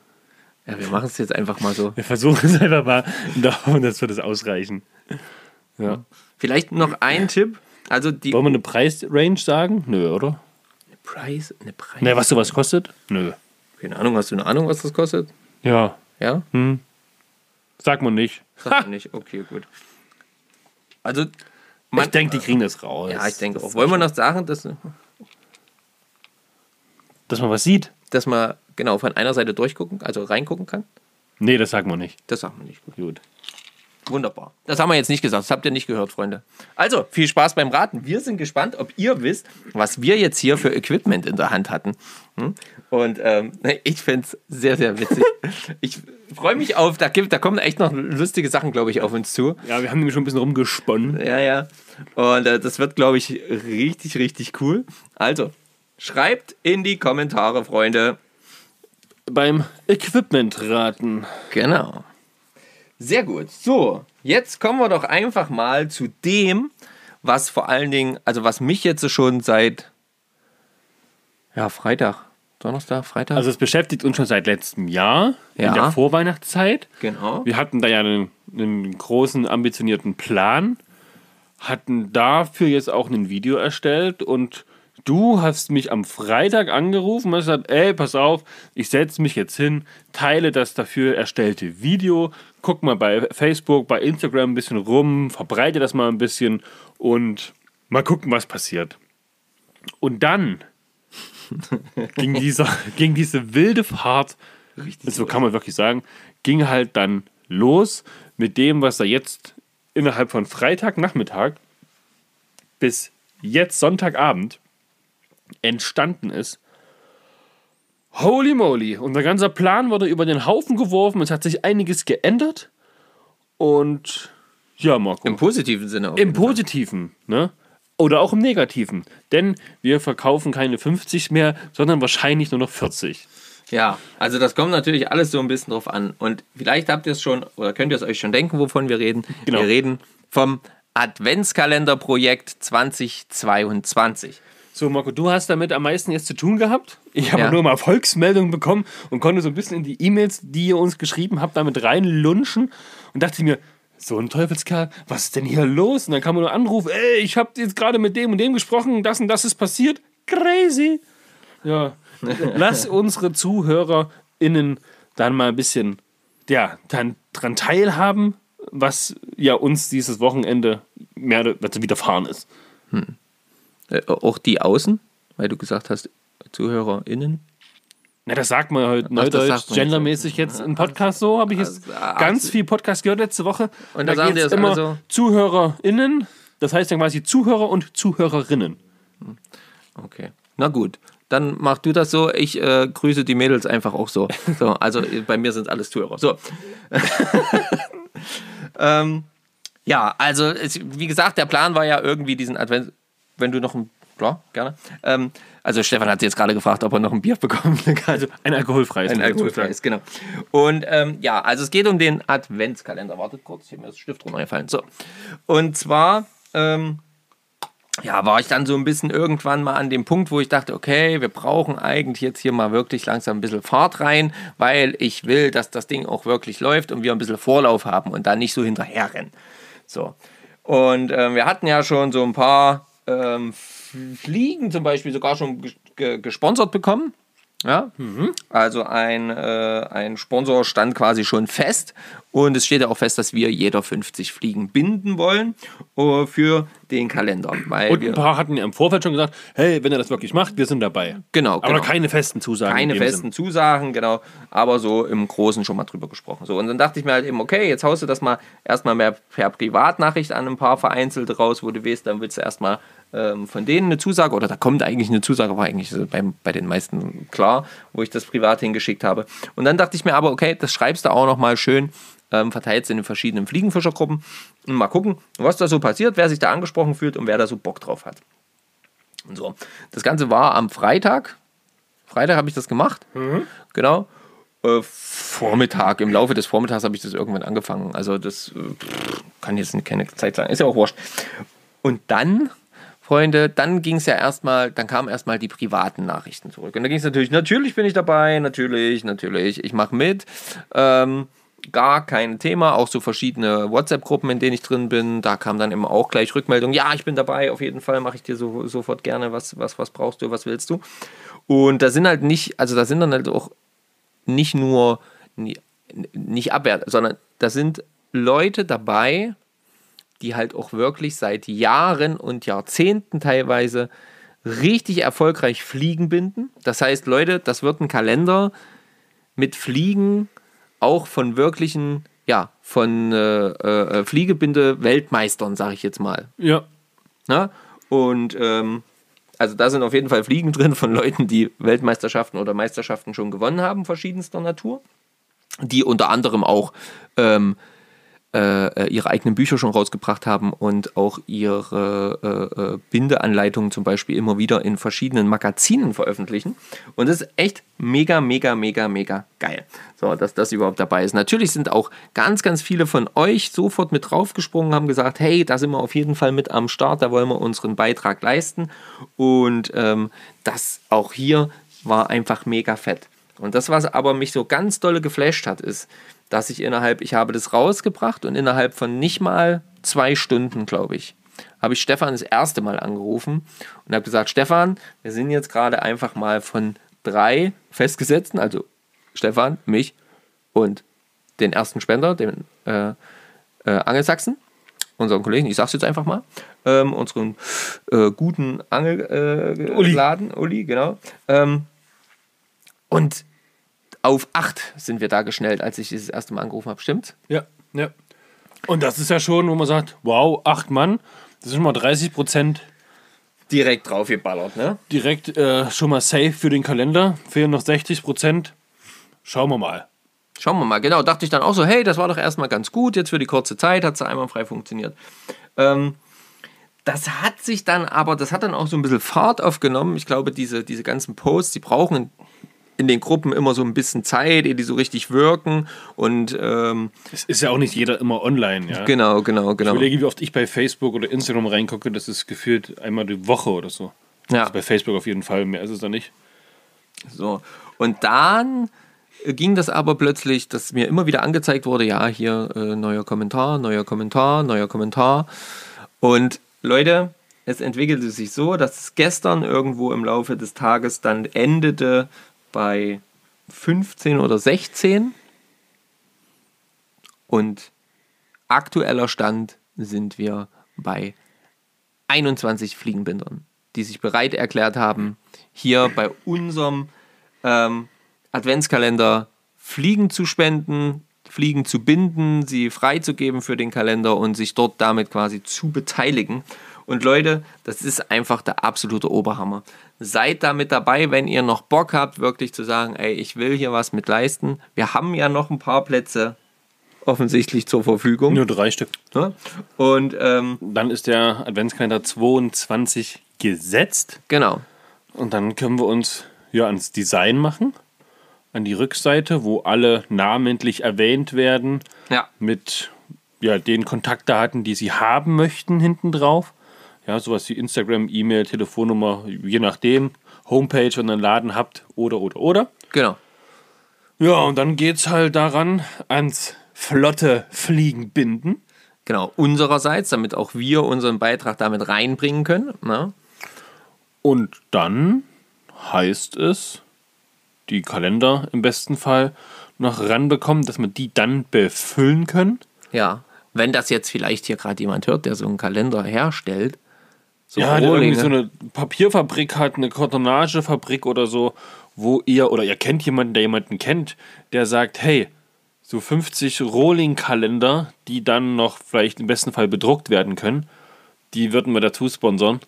Ja, wir machen es jetzt einfach mal so. Wir versuchen es einfach mal in der Hoffnung, dass wir das ausreichen. Ja. Vielleicht noch ein Tipp. Also die Wollen wir eine Preisrange sagen? Nö, oder? Preis, eine Preis. Ne, was sowas kostet? Nö. Keine Ahnung, hast du eine Ahnung, was das kostet? Ja, Ja? sag mal nicht. Sag mir nicht. Okay, gut. Also, man, ich denke, die kriegen das raus. ja, ich denke auch. Wollen wir noch sagen, dass, Dass man was sieht? dass man genau von einer Seite durchgucken, also reingucken kann? Nee, das sagen wir nicht. Das sagen wir nicht. Gut. Gut. Wunderbar. Das haben wir jetzt nicht gesagt. Das habt ihr nicht gehört, Freunde. Also, viel Spaß beim Raten. Wir sind gespannt, ob ihr wisst, was wir jetzt hier für Equipment in der Hand hatten. Hm? Und ähm, ich finde es sehr, sehr witzig. ich freue mich auf, da, gibt, da kommen echt noch lustige Sachen, glaube ich, auf uns zu. Ja, wir haben nämlich schon ein bisschen rumgesponnen. Ja, ja. Und äh, das wird, glaube ich, richtig, richtig cool. Also, schreibt in die Kommentare, Freunde. Beim Equipment-Raten. Genau. Sehr gut. So, jetzt kommen wir doch einfach mal zu dem, was vor allen Dingen, also was mich jetzt schon seit, ja, Freitag, Donnerstag, Freitag. Also es beschäftigt uns schon seit letztem Jahr, Ja. in der Vorweihnachtszeit. genau. Wir hatten da ja einen, einen großen, ambitionierten Plan, hatten dafür jetzt auch ein Video erstellt und du hast mich am Freitag angerufen und hast gesagt, ey, pass auf, ich setze mich jetzt hin, teile das dafür erstellte Video, guck mal bei Facebook, bei Instagram ein bisschen rum, verbreite das mal ein bisschen und mal gucken, was passiert. Und dann ging, dieser, ging diese wilde Fahrt, so kann man wirklich sagen, ging halt dann los mit dem, was da jetzt innerhalb von Freitagnachmittag bis jetzt Sonntagabend entstanden ist. Holy moly, unser ganzer Plan wurde über den Haufen geworfen, es hat sich einiges geändert und ja, Marco. Im positiven Sinne. auf Im. Positiven, ne? Oder auch im Negativen. Denn wir verkaufen keine 50 mehr, sondern wahrscheinlich nur noch 40. Ja, also das kommt natürlich alles so ein bisschen drauf an. Und vielleicht habt ihr es schon, oder könnt ihr es euch schon denken, wovon wir reden. Genau. Wir reden vom Adventskalenderprojekt 2022. So, Marco, du hast damit am meisten jetzt zu tun gehabt. Ich habe Ja. nur mal Erfolgsmeldungen bekommen und konnte so ein bisschen in die E-Mails, die ihr uns geschrieben habt, damit reinlunschen und dachte mir, so ein Teufelskerl, was ist denn hier los? Und dann kam nur ein Anruf, ey, ich habe jetzt gerade mit dem und dem gesprochen, das und das ist passiert. Crazy. Ja, lass unsere ZuhörerInnen dann mal ein bisschen, ja, dann dran teilhaben, was ja uns dieses Wochenende mehr oder weniger widerfahren ist. Äh, auch die Außen, weil du gesagt hast, ZuhörerInnen. Na, das sagt man heute das neudeutsch, sagt man jetzt gendermäßig jetzt im Podcast so. Habe ich jetzt Also, ganz viel Podcast gehört letzte Woche. Und da sagen die das immer also- ZuhörerInnen. Das heißt dann quasi Zuhörer und Zuhörerinnen. Okay. Na gut. Dann mach du das so. Ich äh, grüße die Mädels einfach auch so. so also äh, bei mir sind alles Zuhörer. So. ähm, ja, also es, wie gesagt, der Plan war ja irgendwie diesen Advent. Wenn du noch ein. Ja, gerne. Ähm, also Stefan hat jetzt gerade gefragt, ob er noch ein Bier bekommen kann. Also Ein alkoholfreies. ein alkoholfreies, genau. Und ähm, ja, also es geht um den Adventskalender. Wartet kurz, ich habe mir das Stift runtergefallen. So. Und zwar ähm, ja, war ich dann so ein bisschen irgendwann mal an dem Punkt, wo ich dachte, okay, wir brauchen eigentlich jetzt hier mal wirklich langsam ein bisschen Fahrt rein, weil ich will, dass das Ding auch wirklich läuft und wir ein bisschen Vorlauf haben und da nicht so hinterherrennen. So. Und ähm, wir hatten ja schon so ein paar ähm, Fliegen zum Beispiel sogar schon ges- ge- gesponsert bekommen. Ja, also ein, äh, ein Sponsor stand quasi schon fest und es steht ja auch fest, dass wir jeder 50 Fliegen binden wollen äh, für den Kalender. Weil Und ein paar hatten ja im Vorfeld schon gesagt, hey, wenn er das wirklich macht, wir sind dabei. Genau, Aber genau. keine festen Zusagen. keine festen Zusagen, genau, aber so im Großen schon mal drüber gesprochen. So, und dann dachte ich mir halt eben, okay, jetzt haust du das mal erstmal mehr per Privatnachricht an ein paar Vereinzelte raus, wo du weißt, dann willst du erstmal ähm, von denen eine Zusage, oder da kommt eigentlich eine Zusage, war eigentlich so beim, bei den meisten klar, wo ich das privat hingeschickt habe. Und dann dachte ich mir aber, okay, das schreibst du auch noch mal schön, ähm, verteilt in den verschiedenen Fliegenfischergruppen und mal gucken, was da so passiert, wer sich da angesprochen fühlt und wer da so Bock drauf hat. Und so. Das Ganze war am Freitag. Freitag habe ich das gemacht. Genau. Äh, Vormittag, im Laufe des Vormittags habe ich das irgendwann angefangen. Also das äh, kann jetzt keine Zeit sein, ist ja auch wurscht. Und dann, Freunde, dann ging es ja erstmal, dann kamen erstmal die privaten Nachrichten zurück. Und da ging es natürlich, natürlich bin ich dabei, natürlich, natürlich, ich mache mit. Ähm, gar kein Thema, auch so verschiedene WhatsApp-Gruppen, in denen ich drin bin, da kam dann immer auch gleich Rückmeldung, ja, ich bin dabei, auf jeden Fall mache ich dir so, sofort gerne, was, was, was brauchst du, was willst du. Und da sind halt nicht, also da sind dann halt auch nicht nur nicht abwert, sondern da sind Leute dabei, die halt auch wirklich seit Jahren und Jahrzehnten teilweise richtig erfolgreich Fliegen binden. Das heißt, Leute, das wird ein Kalender mit Fliegen auch von wirklichen, ja, von äh, äh, Fliegebinde-Weltmeistern, sage ich jetzt mal. Ja. Ne? Und ähm, also da sind auf jeden Fall Fliegen drin von Leuten, die Weltmeisterschaften oder Meisterschaften schon gewonnen haben, verschiedenster Natur. Die unter anderem auch ähm, äh, ihre eigenen Bücher schon rausgebracht haben und auch ihre äh, äh, Bindeanleitungen zum Beispiel immer wieder in verschiedenen Magazinen veröffentlichen. Und das ist echt mega, mega, mega, mega geil, so, dass das überhaupt dabei ist. Natürlich sind auch ganz, ganz viele von euch sofort mit draufgesprungen, haben gesagt, hey, da sind wir auf jeden Fall mit am Start, da wollen wir unseren Beitrag leisten. Und ähm, das auch hier war einfach mega fett. Und das, was aber mich so ganz dolle geflasht hat, ist, dass ich innerhalb, ich habe das rausgebracht und innerhalb von nicht mal zwei Stunden, glaube ich, habe ich Stefan das erste Mal angerufen und habe gesagt, Stefan, wir sind jetzt gerade einfach mal von drei Festgesetzten, also Stefan, mich und den ersten Spender, den äh, äh, Angelsachsen, unseren Kollegen, ich sag's jetzt einfach mal, ähm, unseren äh, guten Angelladen, äh, Uli. Uli, genau. Ähm, und auf acht sind wir da geschnellt, als ich dieses erste Mal angerufen habe. Stimmt? Ja, ja. Und das ist ja schon, wo man sagt, wow, acht Mann, das sind schon mal 30 Prozent Direkt draufgeballert, ne? direkt äh, schon mal safe für den Kalender. Fehlen noch 60 Prozent. Schauen wir mal. Schauen wir mal. Genau, dachte ich dann auch so, hey, das war doch erstmal ganz gut. Jetzt für die kurze Zeit hat es einmal frei funktioniert. Ähm, das hat sich dann aber, das hat dann auch so ein bisschen Fahrt aufgenommen. Ich glaube, diese, diese ganzen Posts, die brauchen in, den Gruppen immer so ein bisschen Zeit, ehe die so richtig wirken. Und ähm, Es ist ja auch nicht jeder immer online, ja. genau, genau, genau. Ich überlege, wie oft ich bei Facebook oder Instagram reingucke, das ist gefühlt einmal die Woche oder so. Ja. Also bei Facebook auf jeden Fall, mehr ist es da nicht. So. Und dann ging das aber plötzlich, dass mir immer wieder angezeigt wurde, ja, hier äh, neuer Kommentar, neuer Kommentar, neuer Kommentar. Und Leute, es entwickelte sich so, dass es gestern irgendwo im Laufe des Tages dann endete bei 15 oder 16. Und aktueller Stand sind wir bei 21 Fliegenbindern, die sich bereit erklärt haben, hier bei unserem ähm, Adventskalender Fliegen zu spenden, Fliegen zu binden, sie freizugeben für den Kalender und sich dort damit quasi zu beteiligen. Und Leute, das ist einfach der absolute Oberhammer. Seid da mit dabei, wenn ihr noch Bock habt, wirklich zu sagen, ey, ich will hier was mit leisten. Wir haben ja noch ein paar Plätze offensichtlich zur Verfügung. Nur drei Stück. Ne? Und ähm, Dann ist der Adventskalender 22 gesetzt. genau, Und dann können wir uns ja ans Design machen. An die Rückseite, wo alle namentlich erwähnt werden. ja, Mit ja, den Kontaktdaten, die sie haben möchten, hinten drauf. Ja, sowas wie Instagram, E-Mail, Telefonnummer, je nachdem, Homepage und einen Laden habt oder oder oder. Genau. Ja, und dann geht's halt daran ans flotte Fliegen binden. Genau, unsererseits, damit auch wir unseren Beitrag damit reinbringen können. Ne? Und dann heißt es, die Kalender im besten Fall noch ranbekommen, dass wir die dann befüllen können. Ja, wenn das jetzt vielleicht hier gerade jemand hört, der so einen Kalender herstellt. So ja, irgendwie so eine Papierfabrik hat, eine Kartonagefabrik oder so, wo ihr oder ihr kennt jemanden, der jemanden kennt, der sagt, hey, so 50 Rohling-Kalender, die dann noch vielleicht im besten Fall bedruckt werden können, die würden wir dazu sponsern.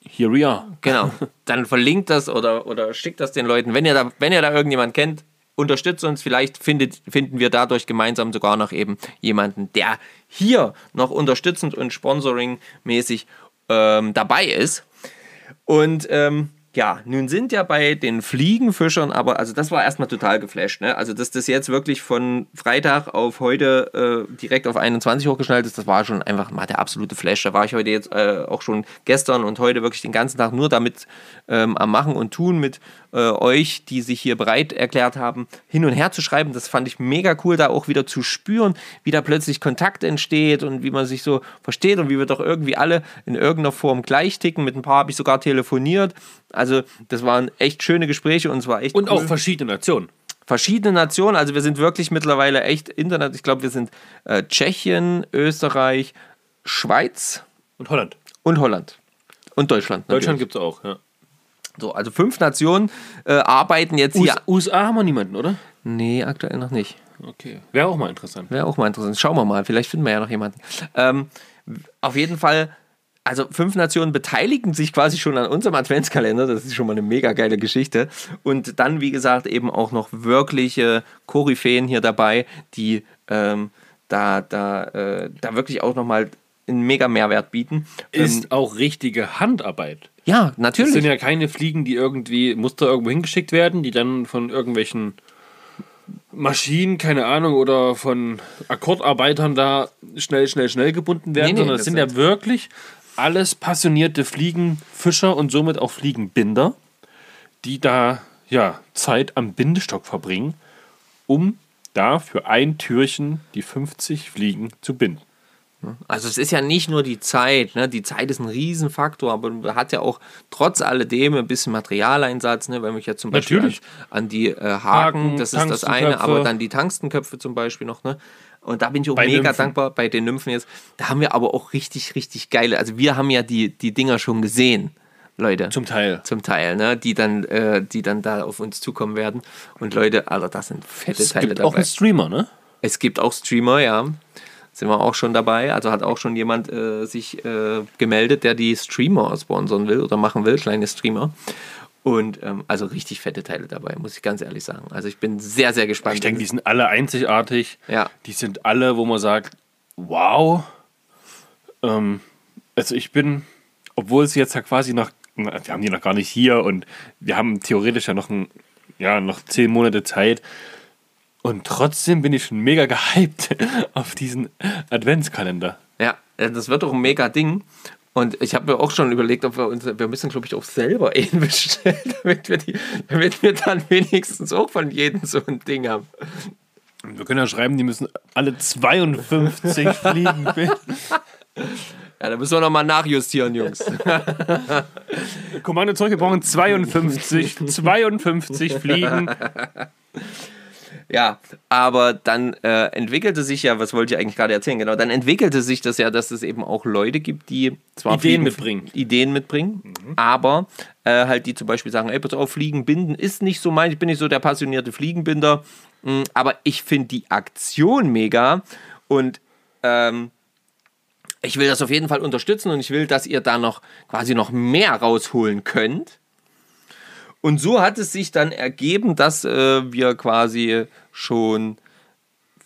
Here we are. Genau. Dann verlinkt das oder, oder schickt das den Leuten. Wenn ihr da, wenn ihr da irgendjemand kennt, unterstützt uns. Vielleicht findet, finden wir dadurch gemeinsam sogar noch eben jemanden, der hier noch unterstützend und sponsoring-mäßig ähm, dabei ist. Und ähm, ja, nun sind ja bei den Fliegenfischern, aber also das war erstmal total geflasht. Ne? Also, dass das jetzt wirklich von Freitag auf heute äh, direkt auf 21 hochgeschnallt ist, das war schon einfach mal der absolute Flash. Da war ich heute jetzt äh, auch schon gestern und heute wirklich den ganzen Tag nur damit ähm, am Machen und Tun mit äh, euch, die sich hier bereit erklärt haben, hin und her zu schreiben. Das fand ich mega cool, da auch wieder zu spüren, wie da plötzlich Kontakt entsteht und wie man sich so versteht und wie wir doch irgendwie alle in irgendeiner Form gleich ticken. Mit ein paar habe ich sogar telefoniert. Also, das waren echt schöne Gespräche und es war echt Und cool auch verschiedene Nationen. verschiedene Nationen. Also wir sind wirklich mittlerweile echt Internet. Ich glaube, wir sind äh, Tschechien, Österreich, Schweiz Und Holland. und Holland. Und Deutschland. Natürlich. Deutschland gibt es auch, ja. So, also fünf Nationen äh, arbeiten jetzt hier. US USA haben wir niemanden, oder? Nee, aktuell noch nicht. Okay. Wäre auch mal interessant. Wäre auch mal interessant. Schauen wir mal, vielleicht finden wir ja noch jemanden. Ähm, auf jeden Fall, also fünf Nationen beteiligen sich quasi schon an unserem Adventskalender. Das ist schon mal eine mega geile Geschichte. Und dann, wie gesagt, eben auch noch wirkliche Koryphäen hier dabei, die ähm, da, da, äh, da wirklich auch nochmal einen mega Mehrwert bieten. Ähm, Ist auch richtige Handarbeit. ja, Es natürlich. sind ja keine Fliegen, die irgendwie Muster irgendwo hingeschickt werden, die dann von irgendwelchen Maschinen, keine Ahnung, oder von Akkordarbeitern da schnell, schnell, schnell gebunden werden, Nee, nee, sondern das es sind ja wirklich alles passionierte Fliegenfischer und somit auch Fliegenbinder, die da ja Zeit am Bindestock verbringen, um da für ein Türchen die 50 Fliegen zu binden. Also es ist ja nicht nur die Zeit, ne? die Zeit ist ein Riesenfaktor, aber man hat ja auch trotz alledem ein bisschen Materialeinsatz, ne? wenn ich jetzt zum Beispiel an, Natürlich. an die äh, Haken, Haken, das ist das eine, aber dann die Tangstenköpfe zum Beispiel noch, ne? Und da bin ich auch Bei mega Nymphen. dankbar bei den Nymphen jetzt. Da haben wir aber auch richtig, richtig geile, also wir haben ja die, die Dinger schon gesehen, Leute. Zum Teil. zum Teil, ne? die, dann, äh, die dann da auf uns zukommen werden. Und Leute, Alter, das sind fette Es Teile gibt dabei. auch einen Streamer, ne? Es gibt auch Streamer, ja. Sind wir auch schon dabei. Also hat auch schon jemand äh, sich äh, gemeldet, der die Streamer sponsern will oder machen will, kleine Streamer. Und ähm, also richtig fette Teile dabei, muss ich ganz ehrlich sagen. Also ich bin sehr, sehr gespannt. Ich denke, die sind alle einzigartig. Ja. Die sind alle, wo man sagt, wow. Ähm, also ich bin, obwohl es jetzt ja quasi noch, wir haben die noch gar nicht hier und wir haben theoretisch ja noch, ein, ja, noch zehn Monate Zeit. Und trotzdem bin ich schon mega gehypt auf diesen Adventskalender. Ja, äh, das wird doch ein mega Ding. Und ich habe mir auch schon überlegt, ob wir uns, wir müssen, glaube ich, auch selber einen bestellen, damit wir, die, damit wir dann wenigstens auch von jedem so ein Ding haben. Wir können ja schreiben, die müssen alle 52 fliegen. Ja, da müssen wir nochmal nachjustieren, Jungs. Kommando zurück, wir brauchen 52, 52 Fliegen. Ja, aber dann äh, entwickelte sich ja, was wollte ich eigentlich gerade erzählen, genau, dann entwickelte sich das ja, dass es eben auch Leute gibt, die zwar Ideen Fliegen- mitbringen. Ideen mitbringen, aber äh, halt die zum Beispiel sagen, ey, pass auf, Fliegen binden ist nicht so mein, ich bin nicht so der passionierte Fliegenbinder, mh, aber ich finde die Aktion mega und ähm, ich will das auf jeden Fall unterstützen und ich will, dass ihr da noch quasi noch mehr rausholen könnt. Und so hat es sich dann ergeben, dass äh, wir quasi schon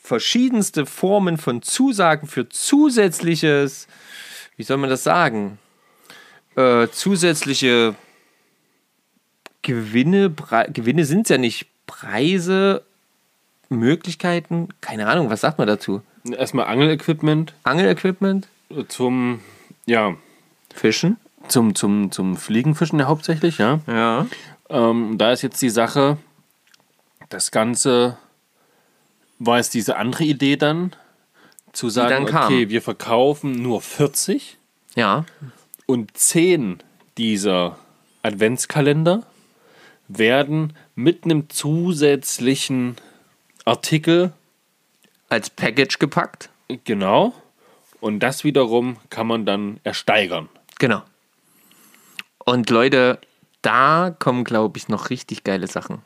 verschiedenste Formen von Zusagen für zusätzliches, wie soll man das sagen, äh, zusätzliche Gewinne, Pre Gewinne sind es ja nicht, Preise, Möglichkeiten, keine Ahnung, was sagt man dazu? Erstmal Angelequipment Angelequipment? zum, ja, Fischen. Zum, zum, zum Fliegenfischen hauptsächlich, ja. Ja. Ähm, da ist jetzt die Sache, das Ganze war jetzt diese andere Idee dann, zu sagen, dann okay, wir verkaufen nur 40 Ja. und 10 dieser Adventskalender werden mit einem zusätzlichen Artikel, Als Package gepackt. genau, und das wiederum kann man dann ersteigern. Genau. Und Leute, da kommen, glaube ich, noch richtig geile Sachen.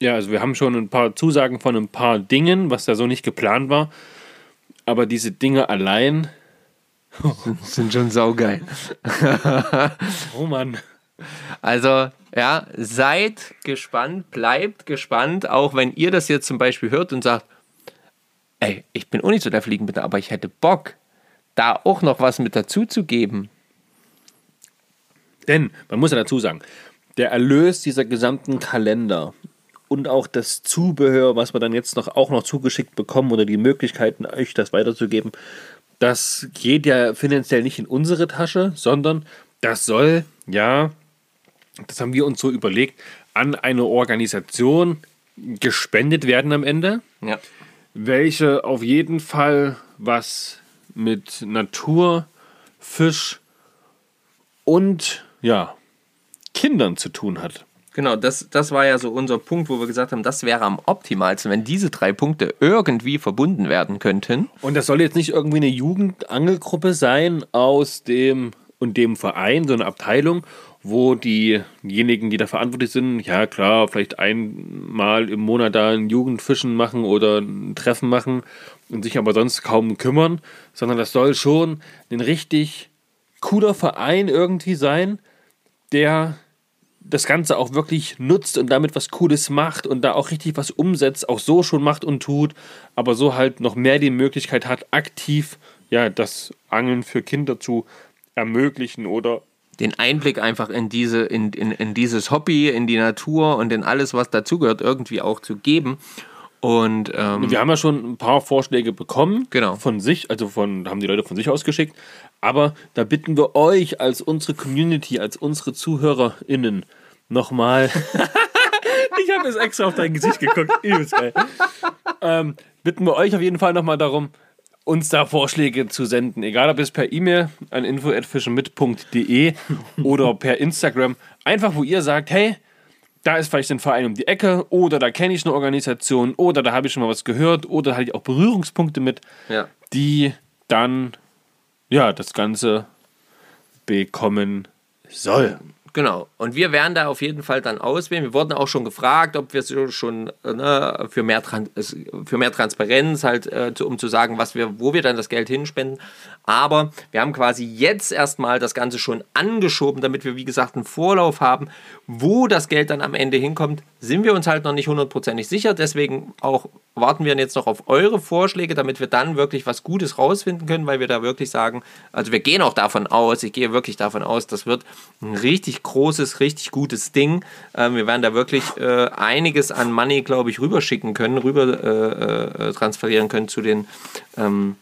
Ja, also wir haben schon ein paar Zusagen von ein paar Dingen, was da so nicht geplant war. Aber diese Dinge allein, Sind schon saugeil. oh Mann. Also, ja, seid gespannt, bleibt gespannt, auch wenn ihr das jetzt zum Beispiel hört und sagt, ey, ich bin auch nicht so der Fliegenbinder, aber ich hätte Bock, da auch noch was mit dazu zu geben. Denn, man muss ja dazu sagen, der Erlös dieser gesamten Kalender und auch das Zubehör, was wir dann jetzt noch auch noch zugeschickt bekommen oder die Möglichkeiten, euch das weiterzugeben, das geht ja finanziell nicht in unsere Tasche, sondern das soll, ja, das haben wir uns so überlegt, an eine Organisation gespendet werden am Ende Ja. welche auf jeden Fall was mit Natur, Fisch und ja, Kindern zu tun hat. Genau, das, das war ja so unser Punkt, wo wir gesagt haben, das wäre am optimalsten, wenn diese drei Punkte irgendwie verbunden werden könnten. Und das soll jetzt nicht irgendwie eine Jugendangelgruppe sein aus dem und dem Verein, so eine Abteilung, wo diejenigen, die da verantwortlich sind, ja klar, vielleicht einmal im Monat da ein Jugendfischen machen oder ein Treffen machen und sich aber sonst kaum kümmern, sondern das soll schon ein richtig cooler Verein irgendwie sein, der das Ganze auch wirklich nutzt und damit was Cooles macht und da auch richtig was umsetzt, auch so schon macht und tut, aber so halt noch mehr die Möglichkeit hat, aktiv ja das Angeln für Kinder zu ermöglichen oder Den Einblick einfach in, diese, in, in, in dieses Hobby, in die Natur und in alles, was dazugehört, irgendwie auch zu geben. Und ähm, wir haben ja schon ein paar Vorschläge bekommen Genau. von sich, also von haben die Leute von sich ausgeschickt, aber da bitten wir euch als unsere Community, als unsere ZuhörerInnen nochmal. ich habe jetzt extra auf dein Gesicht geguckt. Übelst geil. Ähm, bitten wir euch auf jeden Fall nochmal darum, uns da Vorschläge zu senden. Egal ob es per E-Mail an info.fischenmit.de oder per Instagram. Einfach, wo ihr sagt, hey, da ist vielleicht ein Verein um die Ecke oder da kenne ich eine Organisation oder da habe ich schon mal was gehört oder da hatte ich auch Berührungspunkte mit, ja. die dann ja das Ganze bekommen soll. Genau. Und wir werden da auf jeden Fall dann auswählen. Wir wurden auch schon gefragt, ob wir schon äh, ne, für, mehr für mehr Transparenz halt, äh, um zu sagen, was wir, wo wir dann das Geld hinspenden. Aber wir haben quasi jetzt erstmal das Ganze schon angeschoben, damit wir, wie gesagt, einen Vorlauf haben. Wo das Geld dann am Ende hinkommt, sind wir uns halt noch nicht hundertprozentig sicher. Deswegen auch warten wir jetzt noch auf eure Vorschläge, damit wir dann wirklich was Gutes rausfinden können, weil wir da wirklich sagen, also wir gehen auch davon aus, ich gehe wirklich davon aus, das wird ein richtig großes, richtig gutes Ding. Ähm, wir werden da wirklich äh, einiges an Money, glaube ich, rüberschicken können, rüber äh, äh, transferieren können zu den ähm,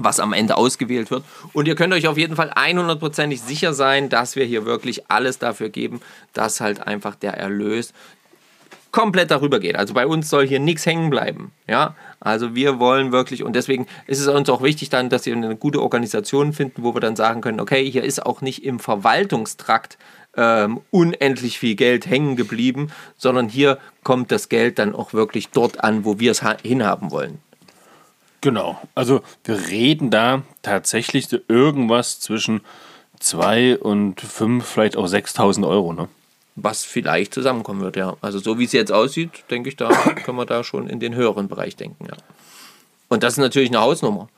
was am Ende ausgewählt wird. Und ihr könnt euch auf jeden Fall 100%ig sicher sein, dass wir hier wirklich alles dafür geben, dass halt einfach der Erlös komplett darüber geht. Also bei uns soll hier nichts hängen bleiben. Ja, also wir wollen wirklich und deswegen ist es uns auch wichtig dann, dass wir eine gute Organisation finden, wo wir dann sagen können, okay, hier ist auch nicht im Verwaltungstrakt ähm, unendlich viel Geld hängen geblieben, sondern hier kommt das Geld dann auch wirklich dort an, wo wir es ha- hinhaben wollen. Genau. Also wir reden da tatsächlich irgendwas zwischen 2 und 5, vielleicht auch 6.000 Euro. Ne? Was vielleicht zusammenkommen wird, ja. Also so wie es jetzt aussieht, denke ich, da können wir da schon in den höheren Bereich denken, ja. Und das ist natürlich eine Hausnummer.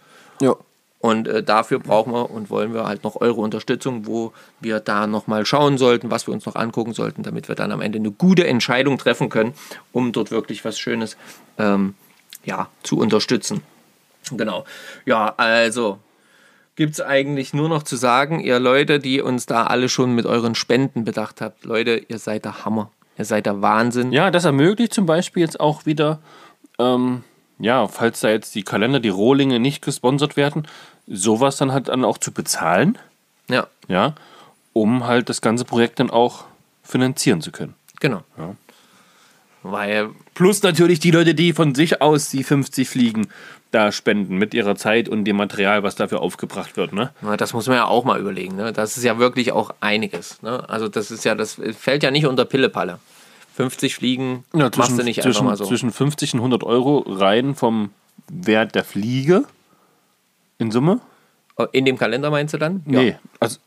Ja. Und äh, dafür brauchen wir und wollen wir halt noch eure Unterstützung, wo wir da nochmal schauen sollten, was wir uns noch angucken sollten, damit wir dann am Ende eine gute Entscheidung treffen können, um dort wirklich was Schönes ähm, ja, zu unterstützen. Genau. Ja, also gibt es eigentlich nur noch zu sagen, ihr Leute, die uns da alle schon mit euren Spenden bedacht habt, Leute, ihr seid der Hammer. Ihr seid der Wahnsinn. Ja, das ermöglicht zum Beispiel jetzt auch wieder, ähm, ja, falls da jetzt die Kalender, die Rohlinge nicht gesponsert werden, sowas dann halt dann auch zu bezahlen. Ja, Ja, um halt das ganze Projekt dann auch finanzieren zu können. genau. Ja. Weil, Plus natürlich die Leute, die von sich aus die 50 Fliegen da spenden mit ihrer Zeit und dem Material, was dafür aufgebracht wird. Ne? na, das muss man ja auch mal überlegen. Ne? Das ist ja wirklich auch einiges. Ne? Also das ist ja, das fällt ja nicht unter Pillepalle. 50 Fliegen machst du nicht zwischen, einfach mal so. zwischen 50 und 100 Euro rein vom Wert der Fliege in Summe? Oh, In dem Kalender meinst du dann? Nee, also,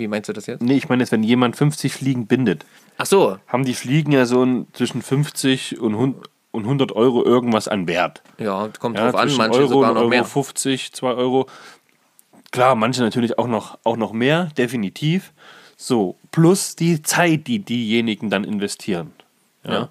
Wie meinst du das jetzt? nee, ich meine jetzt, wenn jemand 50 Fliegen bindet, Ach so, haben die Fliegen ja so ein, zwischen 50 und 100 und 100 Euro irgendwas an Wert. ja, kommt Ja, drauf an, manche Euro sogar und noch Euro mehr. 50, 2 Euro. Klar, manche natürlich auch noch, auch noch mehr, definitiv. So, plus die Zeit, die diejenigen dann investieren. Ja. Ja.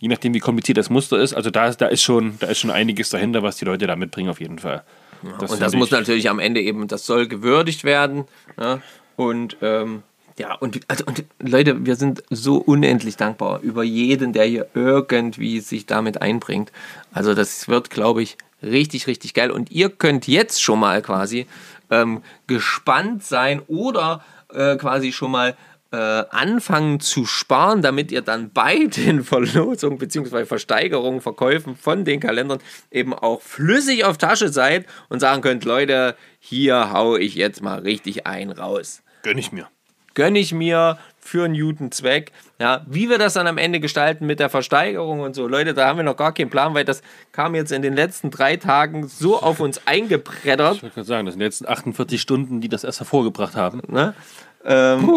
Je nachdem, wie kompliziert das Muster ist. Also da, ist- da, ist schon, da ist schon einiges dahinter, was die Leute da mitbringen, auf jeden Fall. und das finde muss ich- natürlich am Ende eben, das soll gewürdigt werden. Ne? Und ähm, ja, und, also, und Leute, wir sind so unendlich dankbar über jeden, der hier irgendwie sich damit einbringt. Also das wird, glaube ich, richtig, richtig geil. Und ihr könnt jetzt schon mal quasi ähm, gespannt sein oder äh, quasi schon mal äh, anfangen zu sparen, damit ihr dann bei den Verlosungen bzw. Versteigerungen, Verkäufen von den Kalendern eben auch flüssig auf Tasche seid und sagen könnt, Leute, hier hau ich jetzt mal richtig ein raus. Gönn ich mir. Gönne ich mir für einen guten Zweck. Ja, wie wir das dann am Ende gestalten mit der Versteigerung und so, Leute, da haben wir noch gar keinen Plan, weil das kam jetzt in den letzten drei Tagen so auf uns eingebreddert. Ich wollte gerade sagen, das sind jetzt 48 Stunden, die das erst hervorgebracht haben. Ne? Ähm.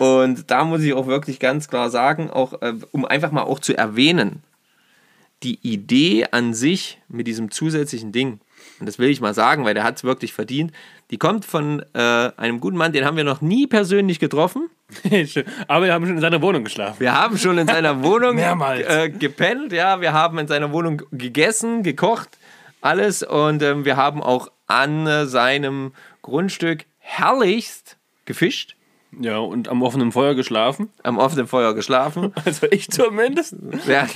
Und da muss ich auch wirklich ganz klar sagen, auch äh, um einfach mal auch zu erwähnen, die Idee an sich mit diesem zusätzlichen Ding, und das will ich mal sagen, weil der hat es wirklich verdient, die kommt von äh, einem guten Mann, den haben wir noch nie persönlich getroffen. Aber wir haben schon in seiner Wohnung geschlafen. Wir haben schon in seiner Wohnung äh, gepennt, ja, wir haben in seiner Wohnung gegessen, gekocht, alles und ähm, wir haben auch an äh, seinem Grundstück herrlichst gefischt, Ja, und am offenen Feuer geschlafen. am offenen Feuer geschlafen. Also ich zumindest. Ja,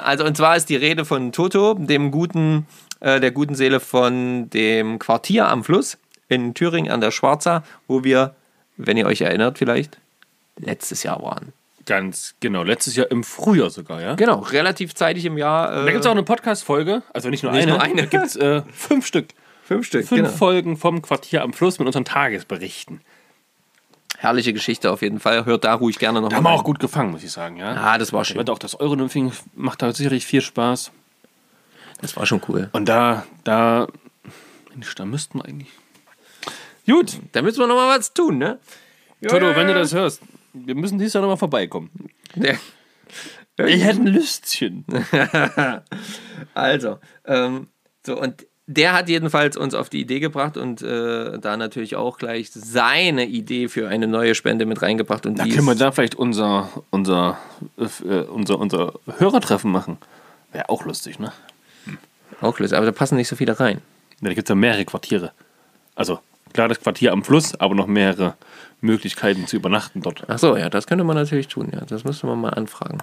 also und zwar ist die Rede von Toto, dem guten, äh, der guten Seele von dem Quartier am Fluss in Thüringen an der Schwarza, wo wir, wenn ihr euch erinnert vielleicht, letztes Jahr waren. Ganz genau. Letztes Jahr im Frühjahr sogar, ja? Genau, relativ zeitig im Jahr. Äh, Da gibt es auch eine Podcast-Folge, also nicht nur Nicht eine, nur eine. da gibt es äh, fünf Stück. fünf Stück. Fünf genau. Folgen vom Quartier am Fluss mit unseren Tagesberichten. Herrliche Geschichte auf jeden Fall. Hört da ruhig gerne noch Da haben wir auch gut gefangen, muss ich sagen, ja. Ah, das war schön. auch das Euronymphing macht da sicherlich viel Spaß. Das war schon cool. Und da, da, Mensch, da müssten wir eigentlich. Gut, Da müssen wir noch mal was tun, ne? Toto, wenn du das hörst, wir müssen dieses Jahr nochmal vorbeikommen. Ja. Ich hätte ein Lüstchen. Also, ähm, so und der hat jedenfalls uns auf die Idee gebracht und äh, da natürlich auch gleich seine Idee für eine neue Spende mit reingebracht. Und Da können wir da vielleicht unser, unser, äh, unser, unser Hörertreffen machen. Wäre auch lustig, ne? Auch lösen, aber da passen nicht so viele rein. Ja, da gibt es ja mehrere Quartiere. Also, klar, das Quartier am Fluss, aber noch mehrere Möglichkeiten zu übernachten dort. Ach so, ja, das könnte man natürlich tun. Ja, das müsste man mal anfragen.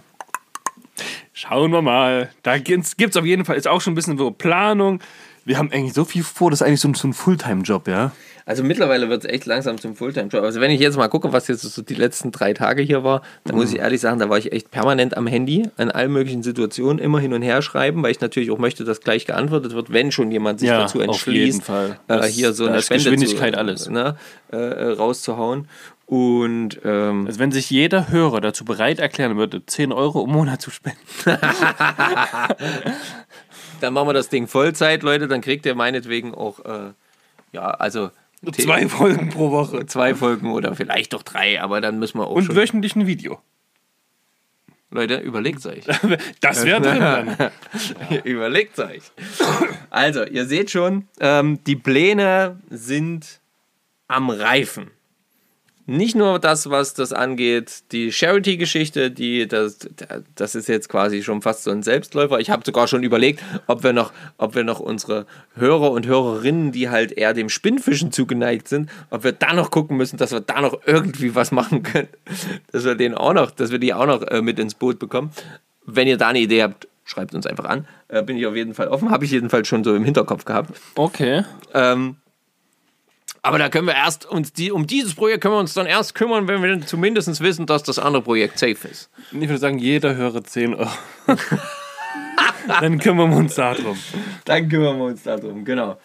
Schauen wir mal. Da gibt es auf jeden Fall, ist auch schon ein bisschen so Planung. Wir haben eigentlich so viel vor, das ist eigentlich so ein, so ein Fulltime-Job, ja? Also mittlerweile wird es echt langsam zum Fulltime-Job. Also wenn ich jetzt mal gucke, was jetzt so die letzten drei Tage hier war, dann muss ich ehrlich sagen, da war ich echt permanent am Handy, an allen möglichen Situationen immer hin und her schreiben, weil ich natürlich auch möchte, dass gleich geantwortet wird, wenn schon jemand sich Ja, dazu auf entschließt, jeden Fall. Äh, hier so eine Spende Geschwindigkeit zu, alles. Ne, äh, rauszuhauen. Und ähm, Also, wenn sich jeder Hörer dazu bereit erklären würde, 10 Euro im Monat zu spenden. dann machen wir das Ding Vollzeit, Leute, dann kriegt ihr meinetwegen auch, äh, ja, also Zwei Folgen pro Woche. zwei Folgen oder vielleicht doch drei, aber dann müssen wir auch Und wöchentlich ein Video. Leute, überlegt euch. Das wäre drin dann. Überlegt euch. Also, ihr seht schon, ähm, die Pläne sind am Reifen. Nicht nur das, was das angeht, die Charity-Geschichte, die das, das ist jetzt quasi schon fast so ein Selbstläufer. Ich habe sogar schon überlegt, ob wir noch, ob wir noch unsere Hörer und Hörerinnen, die halt eher dem Spinnfischen zugeneigt sind, ob wir da noch gucken müssen, dass wir da noch irgendwie was machen können, dass wir den auch noch, dass wir die auch noch äh, mit ins Boot bekommen. Wenn ihr da eine Idee habt, schreibt uns einfach an. Äh, bin ich auf jeden Fall offen. Habe ich jedenfalls schon so im Hinterkopf gehabt. Okay. Ähm, Aber da können wir erst uns die, um dieses Projekt können wir uns dann erst kümmern, wenn wir zumindest wissen, dass das andere Projekt safe ist. Ich würde sagen, jeder höre 10 Euro. Dann kümmern wir uns darum. Dann kümmern wir uns darum, genau.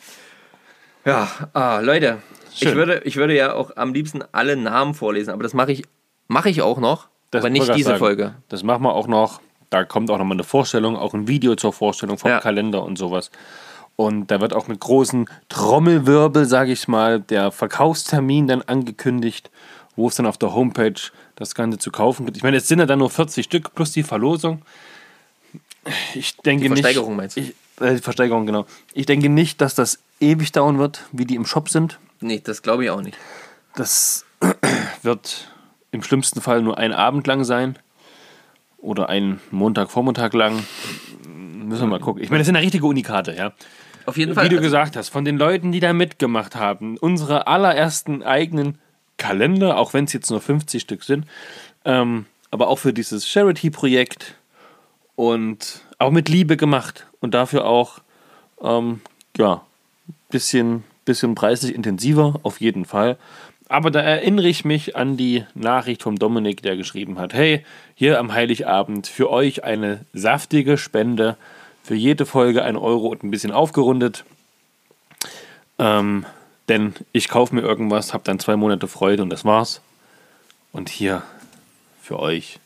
Ja, ah, Leute, ich würde, ich würde ja auch am liebsten alle Namen vorlesen, aber das mache ich, mache ich auch noch, Das aber nicht diese sagen. Folge. Das machen wir auch noch. Da kommt auch noch mal eine Vorstellung, auch ein Video zur Vorstellung vom Ja. Kalender und sowas. Und da wird auch mit großen Trommelwirbel, sage ich mal, der Verkaufstermin dann angekündigt, wo es dann auf der Homepage das Ganze zu kaufen gibt. Ich meine, es sind ja dann nur 40 Stück plus die Verlosung. Ich denke Die nicht. Versteigerung meinst du? Ich, äh, die Versteigerung, genau. Ich denke nicht, dass das ewig dauern wird, wie die im Shop sind. Nee, das glaube ich auch nicht. Das wird im schlimmsten Fall nur ein Abend lang sein. Oder ein Montagvormittag lang. Müssen wir mal gucken. Ich meine, das sind ja richtige Unikate, ja. Auf jeden Fall. Wie du also, gesagt hast, von den Leuten, die da mitgemacht haben, unsere allerersten eigenen Kalender, auch wenn es jetzt nur 50 Stück sind, ähm, aber auch für dieses Charity-Projekt und auch mit Liebe gemacht und dafür auch, ähm, ja, bisschen, bisschen preislich intensiver, auf jeden Fall. Aber da erinnere ich mich an die Nachricht vom Dominik, der geschrieben hat: Hey, hier am Heiligabend für euch eine saftige Spende. Für jede Folge ein Euro und ein bisschen aufgerundet. Ähm, denn ich kaufe mir irgendwas, habe dann zwei Monate Freude und das war's. Und hier für euch.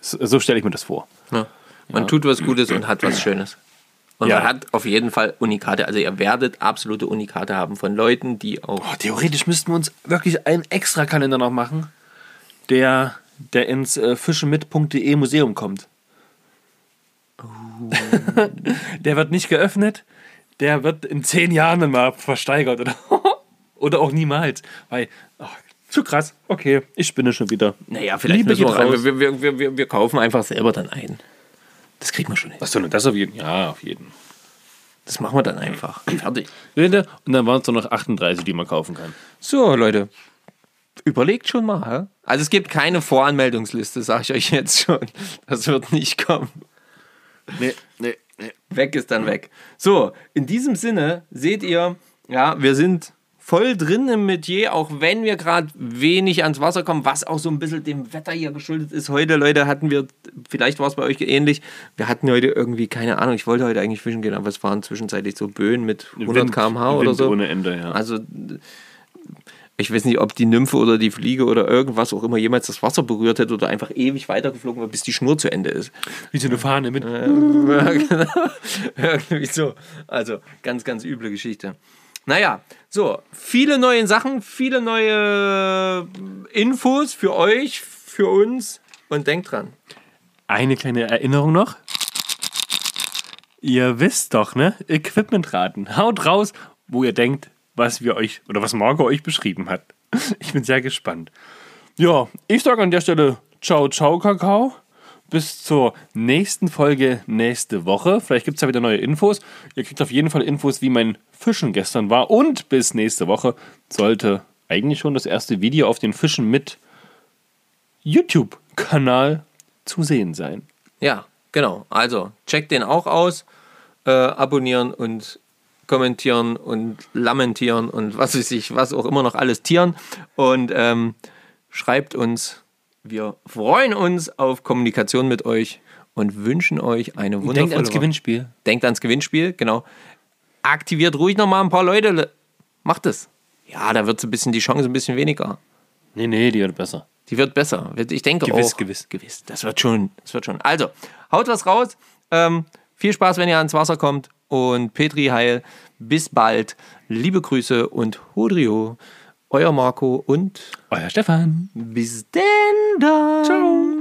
So, so stelle ich mir das vor. ja. Man tut was Gutes und hat was Schönes. Und Ja. man hat auf jeden Fall Unikate. Also ihr werdet absolute Unikate haben von Leuten, die auch. Oh, theoretisch müssten wir uns wirklich einen extra Kalender noch machen, der, der ins äh, fischemit.de Museum kommt. Der wird nicht geöffnet, der wird in zehn Jahren dann mal versteigert oder, oder auch niemals. Weil, ach, zu krass, okay, ich spinne schon wieder. Naja, vielleicht Liebe müssen wir, raus. wir, wir, wir, wir, kaufen einfach selber dann ein. Das kriegen wir schon hin. Was soll denn das auf jeden Ja, auf jeden. Das machen wir dann einfach. Fertig. Leute, Und dann waren es nur noch 38, die man kaufen kann. So, Leute. Überlegt schon mal. Also es gibt keine Voranmeldungsliste, sage ich euch jetzt schon. Das wird nicht kommen. Nee, nee, nee. Weg ist dann weg. So, in diesem Sinne seht ihr, ja, wir sind voll drin im Metier, auch wenn wir gerade wenig ans Wasser kommen, was auch so ein bisschen dem Wetter hier geschuldet ist. Heute, Leute, hatten wir, vielleicht war es bei euch ähnlich, wir hatten heute irgendwie, keine Ahnung, ich wollte heute eigentlich fischen gehen, aber es waren zwischenzeitlich so Böen mit 100 km/h oder Wind so. ohne Ende, ja. Also, ich weiß nicht, ob die Nymphe oder die Fliege oder irgendwas auch immer jemals das Wasser berührt hätte oder einfach ewig weitergeflogen war, bis die Schnur zu Ende ist. Wie so eine Fahne mit. Ja, genau. Irgendwie so. Also, ganz, ganz üble Geschichte. Naja, so, viele neue Sachen, viele neue Infos für euch, für uns und denkt dran. Eine kleine Erinnerung noch. Ihr wisst doch, ne? Equipmentraten. Haut raus, wo ihr denkt, was wir euch oder was Marco euch beschrieben hat. Ich bin sehr gespannt. Ja, ich sage an der Stelle ciao, ciao, Kakao. Bis zur nächsten Folge nächste Woche. Vielleicht gibt es ja wieder neue Infos. Ihr kriegt auf jeden Fall Infos, wie mein Fischen gestern war. Und bis nächste Woche sollte eigentlich schon das erste Video auf den Fischen mit YouTube-Kanal zu sehen sein. Ja, genau. Also, checkt den auch aus. Äh, abonnieren und kommentieren und lamentieren und was weiß ich, was auch immer noch alles tieren. Und ähm, schreibt uns. Wir freuen uns auf Kommunikation mit euch und wünschen euch eine wundervolle Denkt ans Woche. Gewinnspiel. Denkt ans Gewinnspiel, genau. Aktiviert ruhig noch mal ein paar Leute. Macht es. Ja, da wird so ein bisschen die Chance ein bisschen weniger. Nee, nee, die wird besser. Die wird besser. Ich denke Gewiss, auch. gewiss. Gewiss. Das wird schon. Das wird schon. Also, haut was raus. Ähm, viel Spaß, wenn ihr ans Wasser kommt. Und Petri Heil. Bis bald. Liebe Grüße und Hodrio. Euer Marco und Euer Stefan. bis denn dann. Ciao.